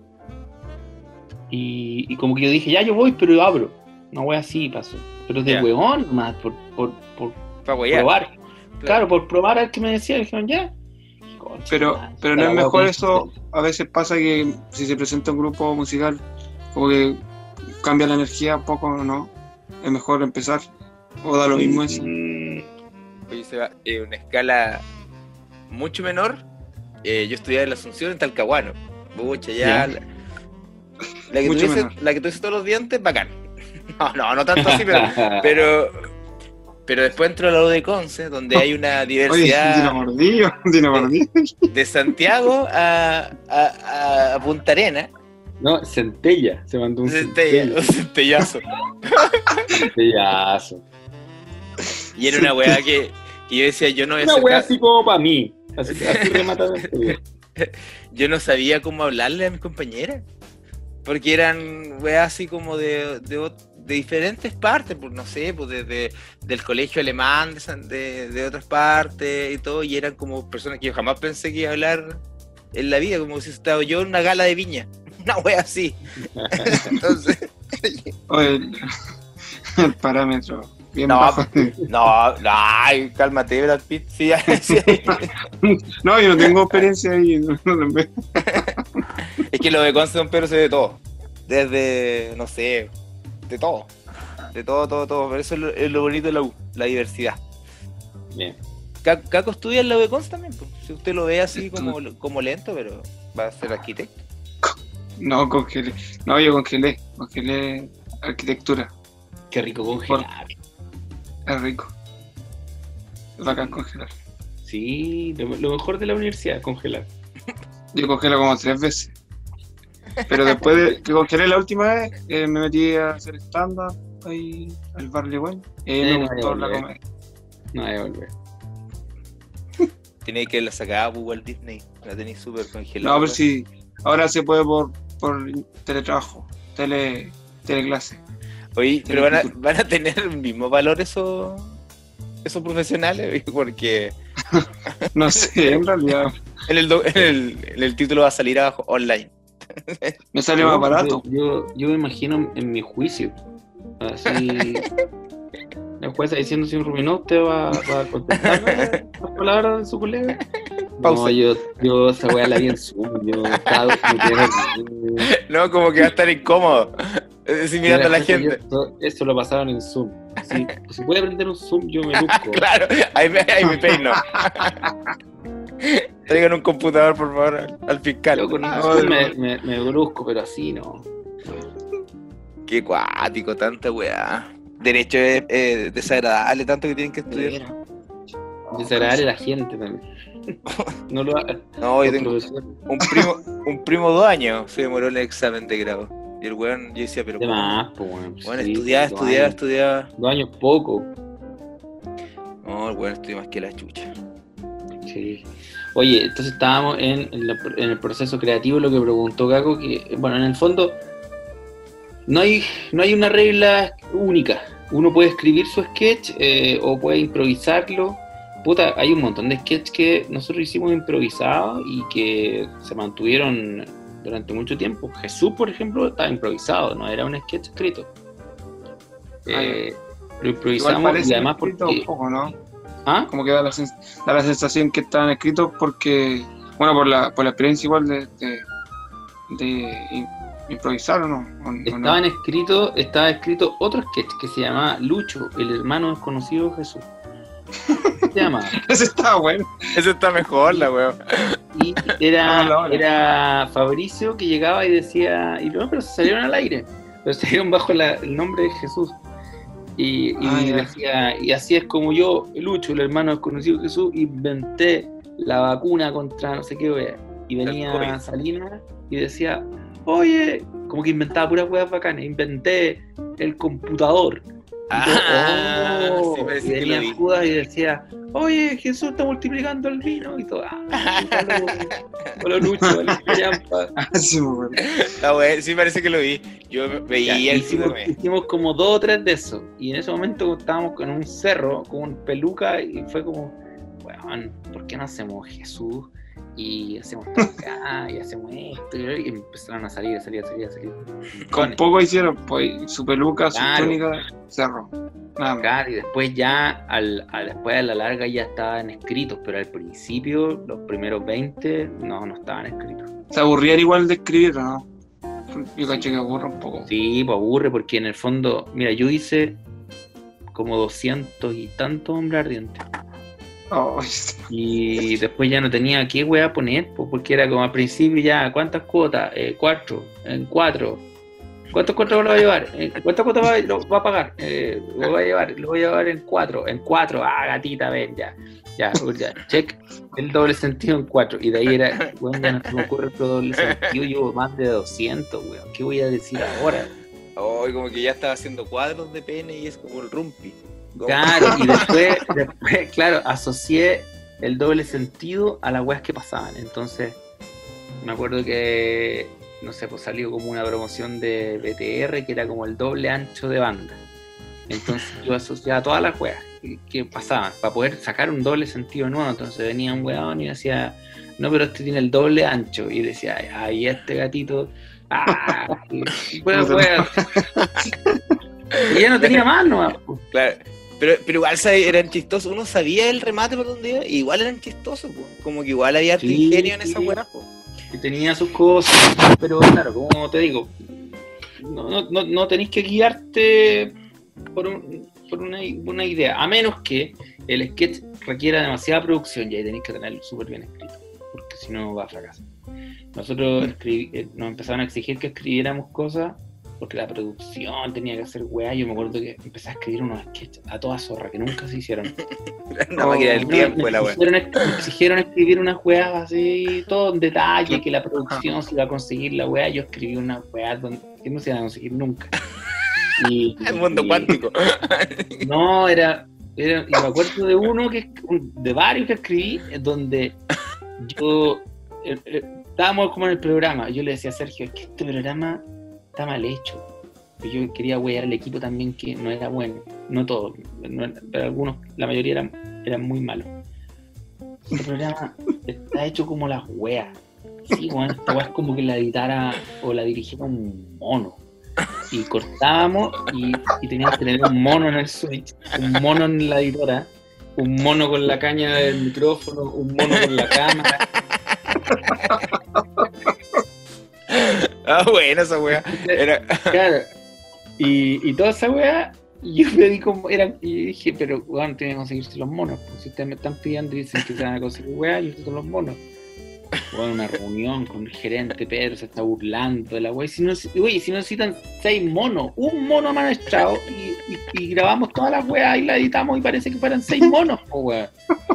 Y, y como que yo dije, ya yo voy, pero yo abro. No voy así pasó. Pero de huevón más, por, por, por probar. Claro, por probar al que me decía, dijeron ya. Concha Pero, pero no es mejor eso. A veces pasa que si se presenta un grupo musical, como que cambia la energía un poco, ¿no? Es mejor empezar. O da lo mismo eso. Oye, se va, eh, una escala mucho menor. eh, yo estudiaba en la Asunción en Talcahuano. Pucha, ya. La, la que tuviese, la que tuviese todos los dientes, bacán. No, no, no tanto así, pero, pero, pero después entro a la U de Conce, donde hay una diversidad tiene mordido. de Santiago a, a, a Punta Arena. No, centella. Se mandó un Centella, un centella. centellazo. Centellazo. Y era una weá que, que yo decía, yo no voy a Una ca- así como para mí. Así, así yo no sabía cómo hablarle a mis compañeras. Porque eran weas así como de, de, de diferentes partes, pues no sé, pues desde del colegio alemán, de, de, de otras partes y todo, y eran como personas que yo jamás pensé que iba a hablar en la vida, como si estaba yo en una gala de viña, una wea así. Entonces, Oye, el, el parámetro. Bien No, bajo. no, no, ay, cálmate, Brad Pitt, sí, sí. No, yo no tengo experiencia ahí. no, no, no, Es que lo de Don Pedro se ve de todo. Desde, no sé, de todo. De todo, todo, todo. Pero eso es lo, es lo bonito de la U, la diversidad. Bien. Ca- Caco estudia en la U de Conce también. pues. Si usted lo ve así como, como lento, pero va a ser arquitecto. No, congelé. No, yo congelé. Congelé arquitectura. Qué rico congelar. Es rico. Es bacán congelar. Sí, lo, lo mejor de la universidad es congelar. Yo congelo como tres veces. Pero después de que congelé la última vez, eh, me metí a hacer stand-up ahí al Barley Wine. Y Eh, me gustó la comedia. No, volver. Tiene que la sacaba por Walt Disney. La tenéis súper congelada. No, pero sí, ahora se puede por, por teletrabajo, tele, teleclase. Oye, pero van a, van a tener el mismo valor esos, esos profesionales, porque No sé, en realidad en el, en el, en el título va a salir abajo online. me sale más barato. Yo, yo me imagino en mi juicio. Así. La jueza diciendo sin ruminó, usted va, va a contestar las palabras de su colega. Pausa. No, yo, yo esa weá la vi en Zoom. Yo estaba No, como que va a estar incómodo. Es decir, mirando a la gente. Eso, eso lo pasaron en Zoom. Si, si puede prender un Zoom, yo me busco. claro, ahí me, ahí me peino. Traigan un computador, por favor, al, al fiscal. Yo con un Ah, Zoom me, me, me brusco, pero así no. Qué cuático, tanta weá. Derecho es eh, desagradable, tanto que tienen que estudiar. Desagradable la gente también. No lo haga. No, yo tengo un primo, un primo dos años se demoró en el examen de grado. Y el weón, yo decía, pero. Pues, bueno. Bueno, sí, estudiaba, dos estudiaba, años. estudiaba. Dos años poco. No, el weón estudia más que la chucha. Sí. Oye, entonces estábamos en, en la- en el proceso creativo, lo que preguntó Caco, que, bueno, en el fondo no hay, no hay una regla única. Uno puede escribir su sketch eh, o puede improvisarlo. Puta, hay un montón de sketches que nosotros hicimos improvisados y que se mantuvieron durante mucho tiempo. Jesús, por ejemplo, estaba improvisado, no era un sketch escrito. Eh, lo improvisamos y además porque... un poco, ¿no? ¿Ah? Como que da la, sens- da la sensación que estaban escritos porque, bueno, por la, por la experiencia igual de, de, de im- improvisar, ¿o no? ¿O- o no? Estaban escrito, estaba escrito otro sketch que se llamaba Lucho, el hermano desconocido de Jesús. Se llama. Ese estaba bueno. Ese está mejor, la weón. Y era, era Fabricio que llegaba y decía, y no, pero se salieron al aire, pero se salieron bajo la- el nombre de Jesús. Y, y Ah, decía, y así es como yo, Lucho, el hermano desconocido de Jesús, inventé la vacuna contra no sé qué wea. Y venía COVID. Salinas y decía, oye, como que inventaba puras weas bacanas, inventé el computador. Ah, "Oh", sí, y lo venía. Judas y decía, oye, Jesús está multiplicando el vino y todo. Ah, hola, Lucho, el. Sí, muy bueno. Sí parece que lo vi. Yo Ya, veía el hicimos, hicimos como dos o tres de esos. Y en ese momento estábamos con un cerro, con un peluca, y fue como, weón, ¿por qué no hacemos Jesús? Y hacemos acá, y hacemos esto, y empezaron a salir, a salir, a salir, a salir. Con poco hicieron, pues, su peluca, su túnica, más. Claro, y después ya, al, a- después a la larga ya estaban escritos, pero al principio, los primeros 20, no, no estaban escritos. Se aburrían igual de escribir, ¿o ¿no? Yo caché que aburre un poco. Sí, pues aburre, porque en el fondo, mira, yo hice como 200 y tantos hombres ardientes. Oh, Y después ya no tenía qué weá poner, pues, porque era como al principio ya, ¿cuántas cuotas? Eh, cuatro, en cuatro. ¿Cuántos cuotas lo va a llevar? Eh, ¿Cuántas cuotas va, lo va a pagar? Eh, lo va a llevar, lo voy a llevar en cuatro, en cuatro, ah, gatita, ven, ya, ya, ya, check, el doble sentido en cuatro. Y de ahí era, bueno, ya no se me ocurre otro doble sentido, llevo más de 200, weón, ¿qué voy a decir ahora? Oh, como que ya estaba haciendo cuadros de pene y es como el rumpi. Claro, y después, después, claro, asocié el doble sentido a las weas que pasaban. Entonces, me acuerdo que, no sé, pues salió como una promoción de BTR que era como el doble ancho de banda. Entonces yo asociaba todas las weas que, que pasaban para poder sacar un doble sentido nuevo. Entonces venía un weón y decía, no, pero este tiene el doble ancho. Y decía, ay, este gatito. Ah, y, buena wea. Y ya no tenía más nomás. pues. Claro. Pero, pero igual eran chistosos. Uno sabía el remate por donde iba, y igual eran chistosos, po. como que igual había Sí, ingenio en esa weá. que tenía sus cosas, pero claro, como te digo, no, no, no, no tenéis que guiarte por, un- por una, una idea, a menos que el sketch requiera demasiada producción y ahí tenéis que tenerlo súper bien escrito, porque si no va a fracasar. Nosotros eh, nos empezaron a exigir que escribiéramos cosas porque la producción tenía que hacer weá. Yo me acuerdo que empecé a escribir unos sketches a toda zorra que nunca se hicieron. Una máquina del No, tiempo, la weá. me exigieron escribir unas weas así, todo en detalle, que la producción se iba a conseguir la wea. Yo escribí unas weas que no se iban a conseguir nunca. Y, El mundo y- cuántico. No, era, era- y me acuerdo de uno, que de varios que escribí, en donde yo, eh, eh, estábamos como en el programa, yo le decía a Sergio, es que este programa está mal hecho. Yo quería wear al equipo también que no era bueno, no todos, no pero algunos, la mayoría eran, eran muy malos. Este programa está hecho como las weas. Sí, bueno, esta wea es como que la editara o la dirigiera un mono. Y cortábamos y, y teníamos que tener un mono en el switch, un mono en la editora, un mono con la caña del micrófono, un mono con la cámara. Ah, bueno, esa weá. Era, Claro. Y, y toda esa weá Y yo pedí como, eran, y dije, pero weón, tienen que conseguirse los monos. Pues, si ustedes me están pidiendo y dicen que se van a conseguir weá, yo necesito los monos. Weón, una reunión con el gerente, Pedro se está burlando de la weá. Y Si no, si seis monos, un mono echado y, y, y grabamos todas las weas y la editamos y parece que fueran seis monos, weón.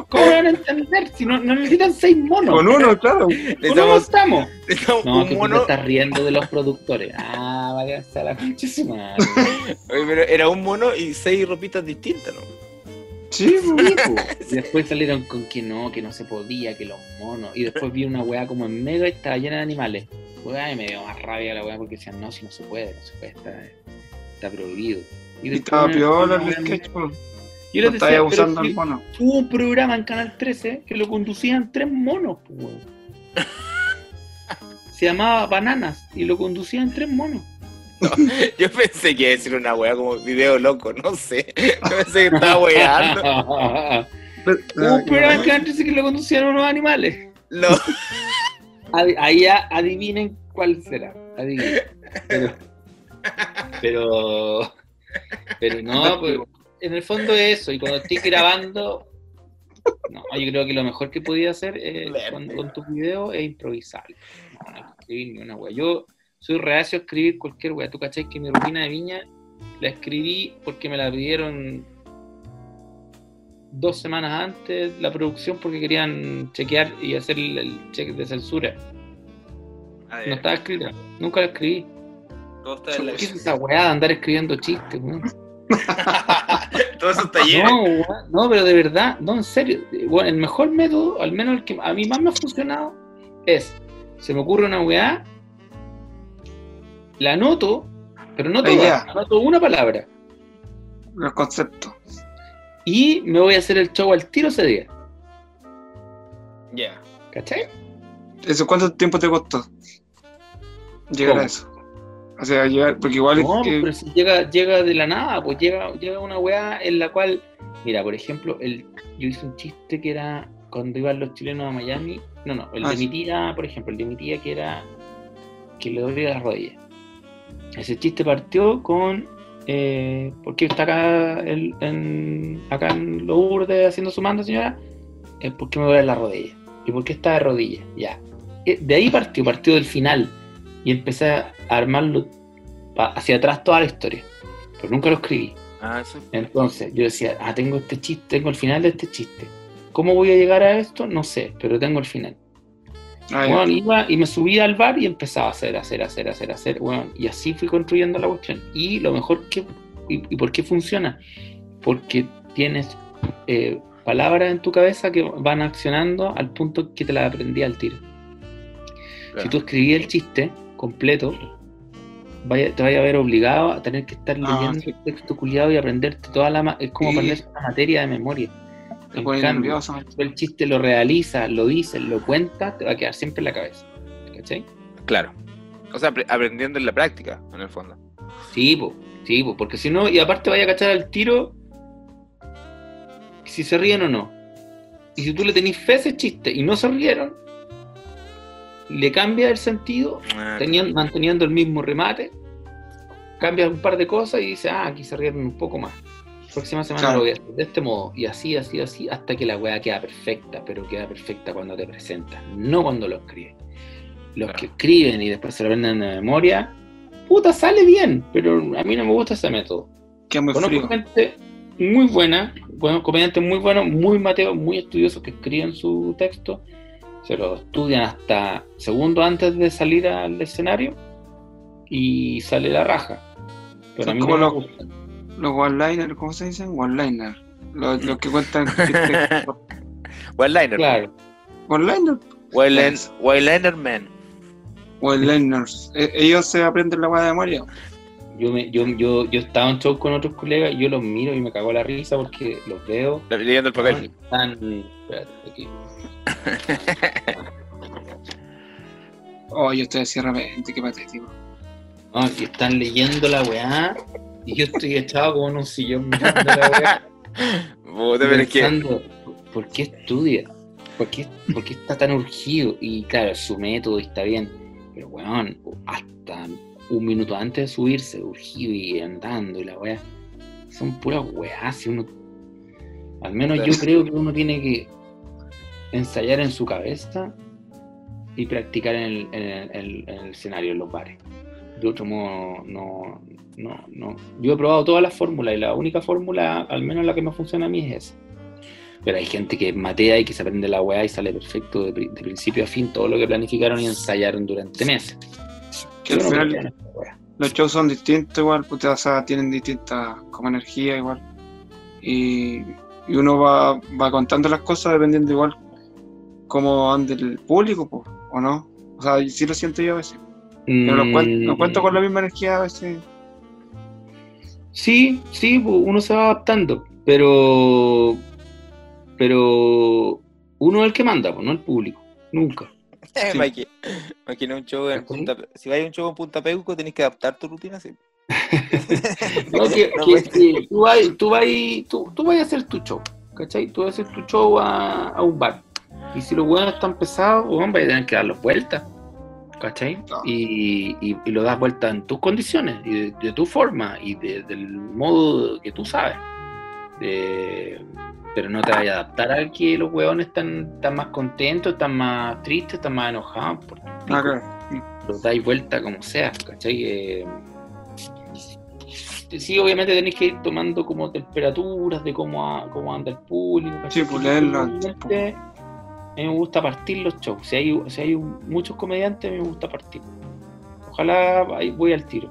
¿Cómo van a entender si no, no necesitan seis monos? Con uno, claro. ¿Con uno estamos? necesitamos No, un que mono. estás riendo de los productores. Ah, vaya a la pinche su madre. Oye, pero era un mono y seis ropitas distintas, ¿no? Sí. Y después salieron con que no, que no se podía, que los monos. Y después vi una weá como en medio y estaba llena de animales. Weá, y me dio más rabia la weá porque decían, no, si no se puede, no se puede, está, está prohibido. Y estaba me- el sketch. Yo Lo decía, pero abusando el mono. hubo un programa en Canal 13 que lo conducían tres monos, weón. Se llamaba Bananas y lo conducían tres monos. Yo pensé que iba a decir una wea como video loco, no sé. Yo pensé que estaba weando. Un programa Canal 13 que lo conducían unos animales. No. Ahí adivinen cuál será. Adivinen. Pero, pero, pero no, pues, en el fondo es eso. Y cuando estoy grabando, no, yo creo que lo mejor que podía hacer eh, con, con tus videos es improvisar. No, no que escribir ni una wea. Yo soy reacio a escribir cualquier wea. Tú cachai que mi rutina de viña la escribí porque me la pidieron dos semanas antes la producción porque querían chequear y hacer el, check de censura. No estaba escrita, nunca la escribí. Todo está en la ¿Qué es esa weá de andar escribiendo chistes, weón? Todo eso está lleno. No, weón, no, pero de verdad, no, en serio. Bueno, el mejor método, al menos el que a mí más me ha funcionado, es, se me ocurre una weá, la anoto, pero no toda, anoto una palabra. Los conceptos. Y me voy a hacer el show al tiro ese día. Ya. ¿Cachai? ¿Eso cuánto tiempo te costó? Llegar ¿Cómo? a eso. O sea, llegar, porque igual No, es que. pero si llega, llega de la nada, pues llega, llega una weá en la cual, mira, por ejemplo, el, yo hice un chiste que era cuando iban los chilenos a Miami, no, no, el Ah, de sí. mi tía, por ejemplo, el de mi tía que era que le dolía las rodillas. Ese chiste partió con, eh, ¿por qué está acá, el- en, acá en los urdes haciendo su mando, señora? Es porque me duele la rodilla. ¿Y por qué está de rodillas? Ya. Eh, De ahí partió, partió del final. Y empecé a armarlo hacia atrás toda la historia. Pero nunca lo escribí. Ah. Entonces yo decía, ah, tengo este chiste, tengo el final de este chiste. ¿Cómo voy a llegar a esto? No sé, pero tengo el final. Ah. Bueno, iba y me subía al bar y empezaba a hacer, hacer, hacer, hacer, hacer. Bueno, y así fui construyendo la cuestión. Y lo mejor que. ¿Y, y por qué funciona? Porque tienes eh, palabras en tu cabeza que van accionando al punto que te las aprendí al tiro. Si tú escribías el chiste completo, vaya, te vaya a ver obligado a tener que estar Ah, leyendo sí. el texto culiado y aprenderte toda la... Es como Sí. una materia de memoria. Pone nervioso. el chiste lo realizas, lo dices, lo cuentas, te va a quedar siempre en la cabeza. ¿Cachai? Claro. O sea, apre- aprendiendo en la práctica, en el fondo. Sí, po, sí, po, porque si no, y aparte vaya a cachar al tiro si se ríen o no. Y si tú le tenés fe a ese chiste y no se rieron, le cambia el sentido, Ah, teniendo, manteniendo el mismo remate, cambia un par de cosas y dice, ah, aquí se rieron un poco más. Próxima semana Claro. lo voy a hacer de este modo, y así, así, así, hasta que la weá queda perfecta, pero queda perfecta cuando te presentas, no cuando lo escribes. Los Claro. que escriben y después se lo aprenden de memoria, puta, sale bien, pero a mí no me gusta ese método. Muy Conozco frío. gente muy buena, bueno, comediantes muy buenos, muy mateos, muy estudiosos que escriben su texto, se lo estudian hasta segundos antes de salir al escenario y sale la raja. Pero Son a mí como no me los- gusta. Los one-liners, ¿cómo se dicen? One-liner. Los, los que cuentan. One-liner. Claro, One-liner. One-liner One-liner man. One-liners. E- ellos se aprenden la hueá de memoria. yo, me, yo, yo, yo estaba en show con otros colegas y yo los miro y me cago la risa porque los veo. Leyendo el papel. Están, espérate, aquí. Oh, yo estoy así de repente, qué patético. No, que están leyendo la weá y yo estoy echado como en un sillón mirando la weá. Que. ¿por qué estudia? ¿Por qué, por qué está tan urgido? Y claro, su método está bien, pero weón, hasta un minuto antes de subirse, urgido y andando y la weá. son puras weas. Si uno, al menos yo creo que uno tiene que ensayar en su cabeza y practicar en el, en el- en el- en el escenario, en los bares. De otro modo, no, no, no. Yo he probado todas las fórmulas y la única fórmula, al menos la que me funciona a mí, es esa. Pero hay gente que matea y que se aprende la weá y sale perfecto de, pri- de principio a fin todo lo que planificaron y ensayaron durante meses. Que al final los shows son distintos igual, puta, o sea, tienen distintas como energía igual. Y, y uno va, va contando las cosas dependiendo igual cómo ande el público, po, ¿o no? O sea, sí lo siento yo a veces. Pero lo cuento con la misma energía a veces. Sí, sí, uno se va adaptando, pero pero uno es el que manda, no el público, nunca. Eh, Sí. Mikey, Mikey, no un show en. Punta Si vais a un show en Punta Peuco, tenés que adaptar tu rutina, sí. No, que, No, que- que tú, vas, tú, vas, tú, tú vas a hacer tu show, ¿cachai? Tú vas a hacer tu show a, a un bar. Y si los huevos están pesados, vas a tener que darlos vueltas, ¿cachai? Y, y, y lo das vuelta en tus condiciones, y de, de tu forma, y de- del modo que tú sabes. De- pero no te vayas a adaptar a que los huevones están, están más contentos, están más tristes, están más enojados. Porque Ah, claro. los dais vuelta como sea, ¿cachai? Eh, sí, obviamente tenéis que ir tomando como temperaturas de cómo, a- cómo anda el público. ¿cachai? Sí, pues, leerlo A mí me gusta partir los shows. Si hay, si hay un- muchos comediantes, a mí me gusta partir. Ojalá voy al tiro.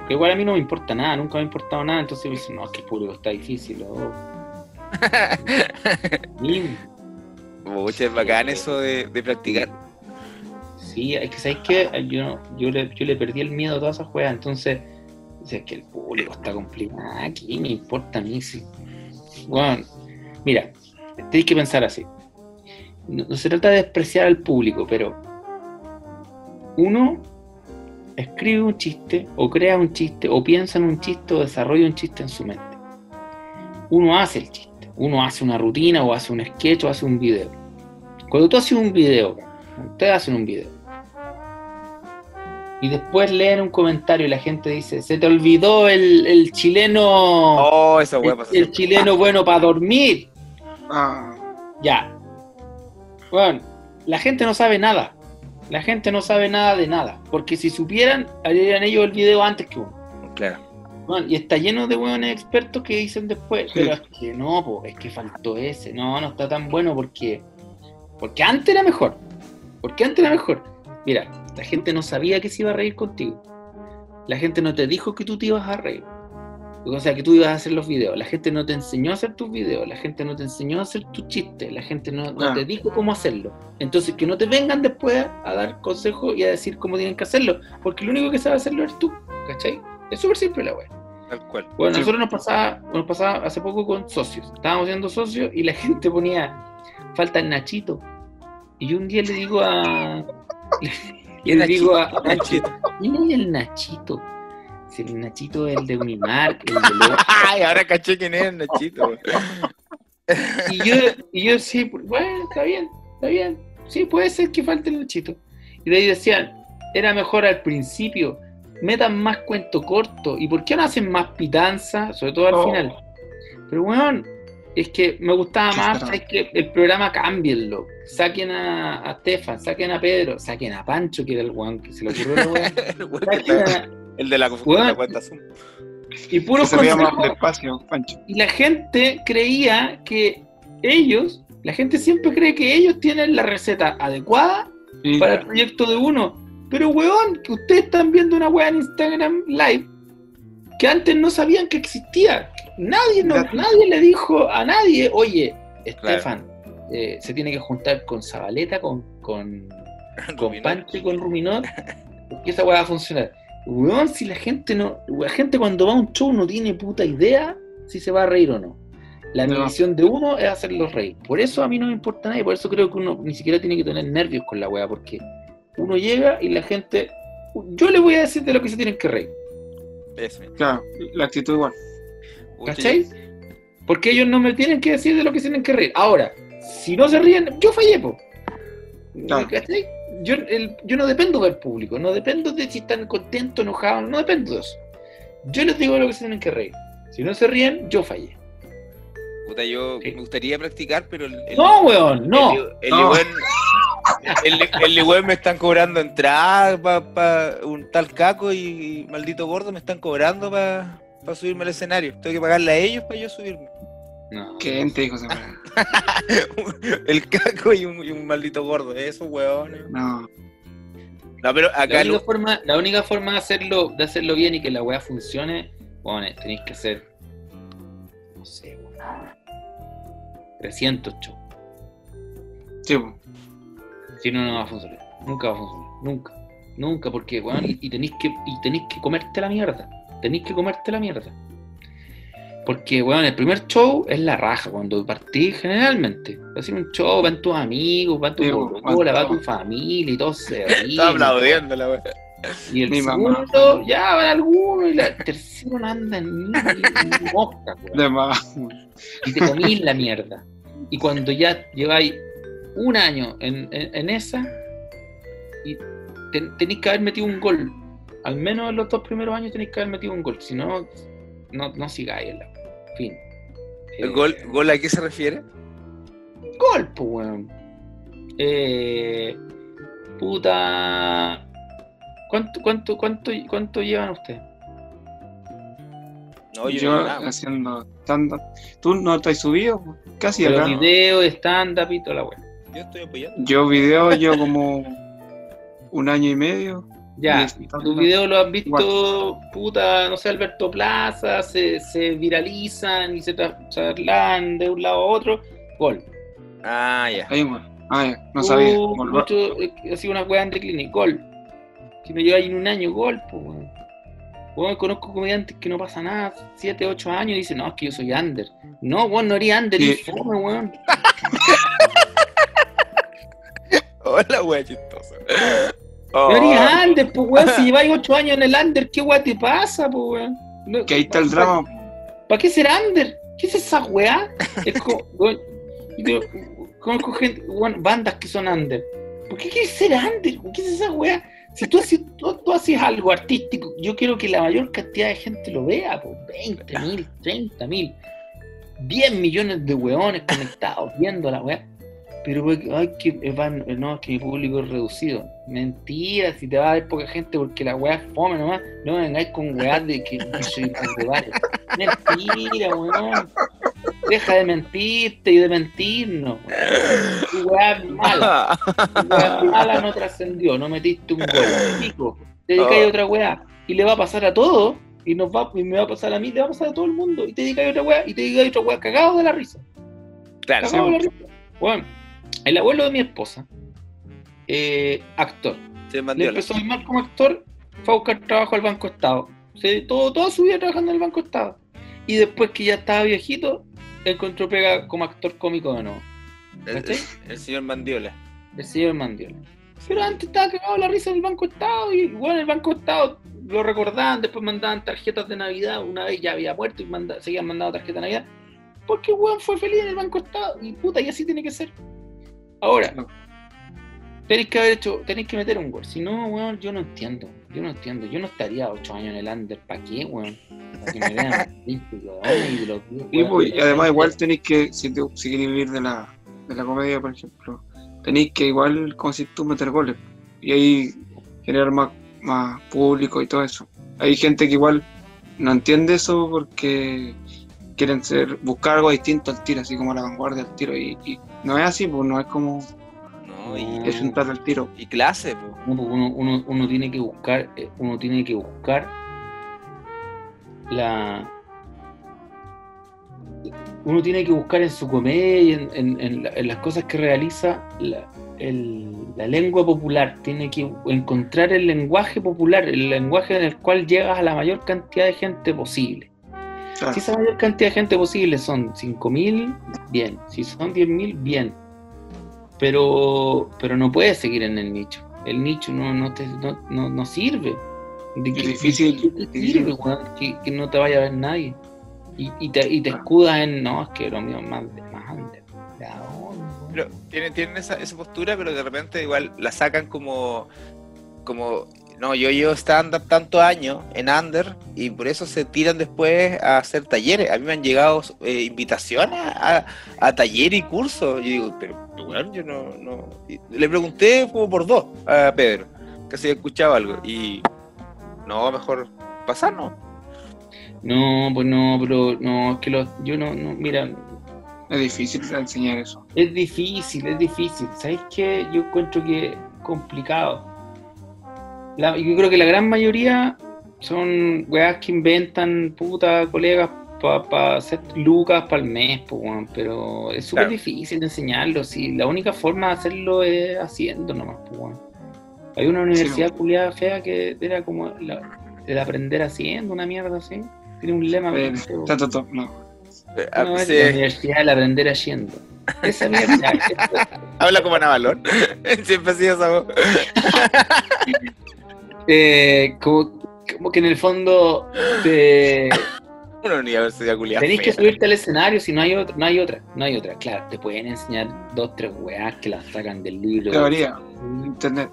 Porque igual a mí no me importa nada, nunca me ha importado nada. Entonces me dicen, no, es que el público está difícil. oh". Mucho es bacán eso de, de practicar. Sí, es que sabéis que yo, yo, le, yo le perdí el miedo a todas esas juegas, entonces, o sea, es que el público está complicado. ¿Qué me importa a mí? Bueno, mira, tenéis que pensar así. No, no se trata de despreciar al público, pero uno escribe un chiste, o crea un chiste, o piensa en un chiste, o desarrolla un chiste en su mente. Uno hace el chiste, uno hace una rutina, o hace un sketch, o hace un video. Cuando tú haces un video, ustedes hacen un video. Y después leen un comentario y la gente dice, se te olvidó el, el chileno, Oh, esa el, el chileno bueno para dormir. Ah, Ya. Bueno, la gente no sabe nada. La gente no sabe nada de nada. Porque si supieran, harían ellos el video antes que uno. Claro. Bueno, y está lleno de hueones expertos que dicen después, pero es que no, po, es que faltó ese, no, no está tan bueno porque porque antes era mejor, porque antes era mejor. Mira, la gente no sabía que se iba a reír contigo. La gente no te dijo que tú te ibas a reír. O sea, que tú ibas a hacer los videos. La gente no te enseñó a hacer tus videos. La gente no te enseñó a hacer tus chistes. La gente no, te dijo cómo hacerlo. Entonces, que no te vengan después a dar consejos y a decir cómo tienen que hacerlo. Porque lo único que sabe hacerlo eres tú. ¿Cachai? Es súper simple la wea. Tal cual. Bueno, Sí. nosotros nos pasaba, nos pasaba hace poco con socios. Estábamos siendo socios y la gente ponía, falta el Nachito. Y un día le digo a. ¿Y Y le digo a, Nachito? a ¿quién es el Nachito? Si el Nachito es el de Unimark, el de Lo- Ay, ahora caché quién es el Nachito. Y yo, y yo sí, pues, bueno, está bien, está bien. Sí, puede ser que falte el Nachito. Y de ahí decían, era mejor al principio, metan más cuento corto. ¿Y por qué no hacen más pitanza? Sobre todo al Oh. final. Pero weón, es que me gustaba más, es que el programa cámbienlo. Saquen a, a Stefan, saquen a Pedro, saquen a Pancho, que era el weón que se le ocurrió. El weón que Saquen a- El de la, de Weón. la cuenta Zoom. y que puros se vea más consejos. despacio, Pancho. Y la gente creía que ellos, la gente siempre cree que ellos tienen la receta adecuada Sí, para el proyecto de uno. Pero weón, que ustedes están viendo una weá en Instagram Live que antes no sabían que existía. Nadie, no- nadie le dijo a nadie, oye, Estefan, eh, se tiene que juntar con Zabaleta, con, con, con Ruminot. Pancho y con Ruminot, porque esa weá va a funcionar. Weón, si la gente no, la gente cuando va a un show no tiene puta idea si se va a reír o no. La No. misión de uno es hacerlos reír. Por eso a mí no me importa nada y por eso creo que uno ni siquiera tiene que tener nervios con la weá, porque uno llega y la gente. Yo le voy a decir de lo que se tienen que reír, Eso. Claro, la actitud igual. ¿cachai? Porque ellos no me tienen que decir de lo que se tienen que reír. Ahora, si no se ríen, yo fallé, po. Claro. ¿Cachai? Yo, el- yo no dependo del público, no dependo de si están contentos, enojados, no dependo de eso. Yo les digo lo que se tienen que reír. Si no se ríen, yo fallé. Puta, yo Sí. me gustaría practicar, pero el, el- No, weón, no. El, el, No. Ligüen- el, el Ligüen me están cobrando entrada para un tal caco y, maldito gordo me están cobrando para subirme al escenario. Tengo que pagarle a ellos para yo subirme. No. ¿Quién te dijo esa weá? el caco y un, y un maldito gordo, esos huevones. No. No, pero La acá única, lo- forma, la única forma de hacerlo, de hacerlo bien y que la weá funcione, bueno, tenéis que hacer, no sé, weón, 300 shows. Sí, po. Si no, no va a funcionar. Nunca va a funcionar. Nunca. Nunca, porque, weón, y, y tenéis que, y tenéis que comerte la mierda. Tenéis que comerte la mierda. Porque, weón, el primer show es la raja, cuando partís generalmente. Hacer un show, van tus amigos, va tu Sí, van va tu familia y todo se ríen. estaba aplaudiendo la wea. Y el Mi mamá. segundo, ya van algunos, y la- el tercero no anda ni mosca, weón. De más. Y te comís la mierda. Y cuando ya lleváis un año en, en- en esa, y ten- tenéis que haber metido un gol. Al menos en los dos primeros años tenéis que haber metido un gol. Si no, no, no sigáis en la. Fin. ¿El Eh, gol, gol a qué se refiere? Gol, pues, weón. Eh, puta. ¿Cuánto, cuánto, cuánto, cuánto llevan ustedes? No, yo, yo no nada. haciendo stand ¿Tú no estás subido? Casi Pero acá. video, stand-up y toda la weá. Yo estoy apoyando. Yo video, yo como un año y medio. Ya, tus videos los han visto, puta, no sé, Alberto Plaza, se, se viralizan y se tra- trasladan de un lado a otro. Gol. Ah, ya. Ahí, bueno. Ah, ya, no sabía. Uh, Volver- mucho, ha sido una weá de clinic, gol. Si no lleva ahí en un año, gol, pues, weón. Weón, conozco comediantes que no pasa nada, 7, 8 años, y dicen, no, es que yo soy under. No, weón, no eres under, fome, weón. Hola, wea chistosa. Oh, eres under, pues, weón, si lleváis 8 años en el under, ¿qué weá te pasa, pues, weón? No- Que ahí está el drama. ¿Para qué ser under? ¿Qué es esa weá? Es como, yo conozco gente, weón, bandas que son under. ¿Por qué quieres ser under? ¿Qué es esa weá? Si tú haces, tú, tú haces algo artístico, yo quiero que la mayor cantidad de gente lo vea, pues 20 mil, 30 mil, 10 millones de weones conectados viendo la weá. Pero ay, que eh, van- no, es que mi público es reducido. Mentira, si te va a ver poca gente porque la weá es fome nomás, no me vengáis con weá de que soy. Mentira, weón. Deja de mentirte y de mentirnos. Tu weá es mala. Tu weá mala no trascendió, no metiste un gol. Pico, te dedicáis a otra weá. Y le va a pasar a todo. Y, nos va, y me va a pasar a mí, le va a pasar a todo el mundo. Y te dedicáis a otra weá. Y te dedicáis a otra weá cagado de la risa. Claro, Cagado de la risa. Weón, el abuelo de mi esposa, eh, actor. se Le empezó a mal como actor, fue a buscar trabajo al Banco Estado. Se, todo, toda su vida trabajando en el Banco Estado. Y después que ya estaba viejito, encontró pega como actor cómico de nuevo. el, el señor Mandiola. El señor Mandiola. Pero antes estaba cagado la risa en el Banco Estado y bueno, el Banco Estado lo recordaban, después mandaban tarjetas de Navidad, una vez ya había muerto y manda- seguían mandando tarjetas de Navidad, porque weón fue feliz en el Banco Estado y puta, y así tiene que ser. Ahora, tenéis que haber hecho, tenéis que meter un gol, si no, weón, yo no entiendo, yo no entiendo, yo no estaría ocho años en el under, ¿para qué, weón? Para que me vean Y, pues, y además igual tenéis que, si, te, si queréis vivir de la, de la comedia, por ejemplo, tenéis que igual, si tú, meter goles. Y ahí generar más, más público y todo eso. Hay gente que igual no entiende eso porque quieren ser buscar algo distinto al tiro, así como la vanguardia al tiro. Y, y no es así, pues no es como No, y, es un tal al tiro. y clase, po. uno, uno, uno- uno tiene que buscar eh, uno tiene que buscar la uno tiene que buscar en su comedia y en, en- en la- en las cosas que realiza la, el- la lengua popular tiene que encontrar el lenguaje popular el lenguaje en el cual llegas a la mayor cantidad de gente posible Claro. si esa mayor cantidad de gente posible son 5.000, bien. Si son 10.000, bien. Pero, pero no puedes seguir en el nicho. El nicho no, no, te, no, no, no sirve. ¿De Es qué- difícil, de difícil. sirve, weón? que, que no te vaya a ver nadie? Y, y te, y te escudas en, no, es que lo mío es más, más under. ¿De dónde, weón? Pero tienen, tienen esa, esa postura, pero de repente igual la sacan como, como No, yo llevo stand-up tantos años en Under y por eso se tiran después a hacer talleres. A mí me han llegado eh, invitaciones a, a talleres y cursos. Yo digo, pero bueno, yo no, no. y Le pregunté como por dos a Pedro, que si escuchaba algo. Y no, mejor pasarnos. No, pues no, pero no, es que los, yo no, no, mira, Es difícil enseñar eso. es difícil, es difícil. ¿Sabes qué? Yo encuentro que es complicado. La- yo creo que la gran mayoría son weas que inventan puta colegas para hacer lucas para el mes, po, weón, pero es súper Claro. difícil de enseñarlo. Si la única forma de hacerlo es haciendo nomás, po, weón. Hay una universidad culiada fea que era como la- el aprender haciendo, una mierda así. Tiene un lema. Eh, no. Eh, ah, No, es sí, la universidad del aprender haciendo. Esa mierda. Habla como Navalón. Siempre ha sido esa voz. eh, como, como que en el fondo te, Una universidad culiada. tenés que subirte al escenario si no hay otra, no hay otra, no hay otra. Claro, te pueden enseñar dos, tres weas que las sacan del libro. Teoría, internet,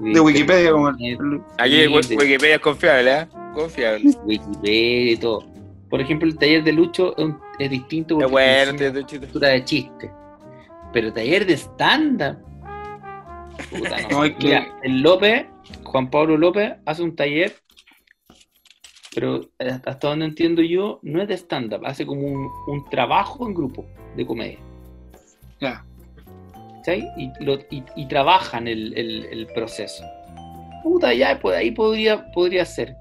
de, de Wikipedia, como Aquí Wikipedia es confiable, ¿eh? Confiable. Wikipedia y todo. Por ejemplo, el taller de Lucho es, un- es distinto Es porque bueno, de chiste. Pero taller de stand-up. Puta, no. No, hay que- Mira, el López, Juan Pablo López, hace un taller, pero hasta donde entiendo yo, no es de stand-up, hace como un, un trabajo en grupo de comedia. Ya. ¿cachai? Y, lo- y- y trabajan el, el- el proceso. Puta, ya, pues ahí podría, podría ser.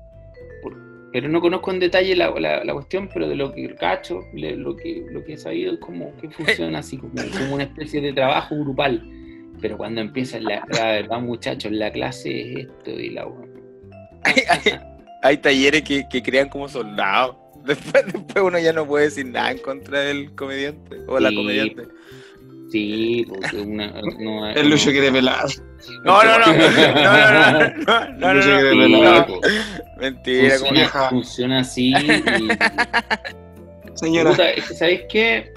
Por- pero no conozco en detalle la, la- la cuestión, pero de lo que cacho, le- lo que, lo que he sabido es como que funciona así, como, como una especie de trabajo grupal. Pero cuando empieza la, la verdad, muchachos, la clase es esto y la Hay, hay- hay talleres que, que crean como soldados. Después, después uno ya no puede decir nada en contra del comediante o la Sí. comediante. Sí, porque una, no, El Lucho quiere pelar. No, no, no. No, no, no. No, no, no, Lucho no, quiere no, pelar. no. Mentira, como funciona, vieja. funciona así y, Señora, Puta, ¿sabéis qué?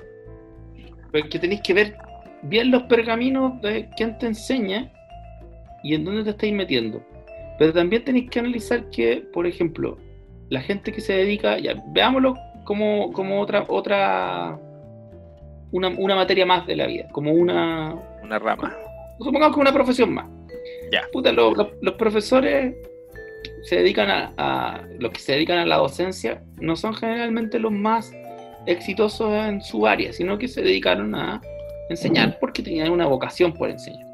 Pues que tenéis que ver bien los pergaminos de quién te enseña y en dónde te estáis metiendo. Pero también tenéis que analizar que, por ejemplo, la gente que se dedica, ya, veámoslo como, como otra, otra una, una materia más de la vida, como una, una rama. supongamos que una profesión más. Ya. Puta, lo- lo- los profesores se dedican a, a- los que se dedican a la docencia no son generalmente los más exitosos en su área, sino que se dedicaron a enseñar porque tenían una vocación por enseñar.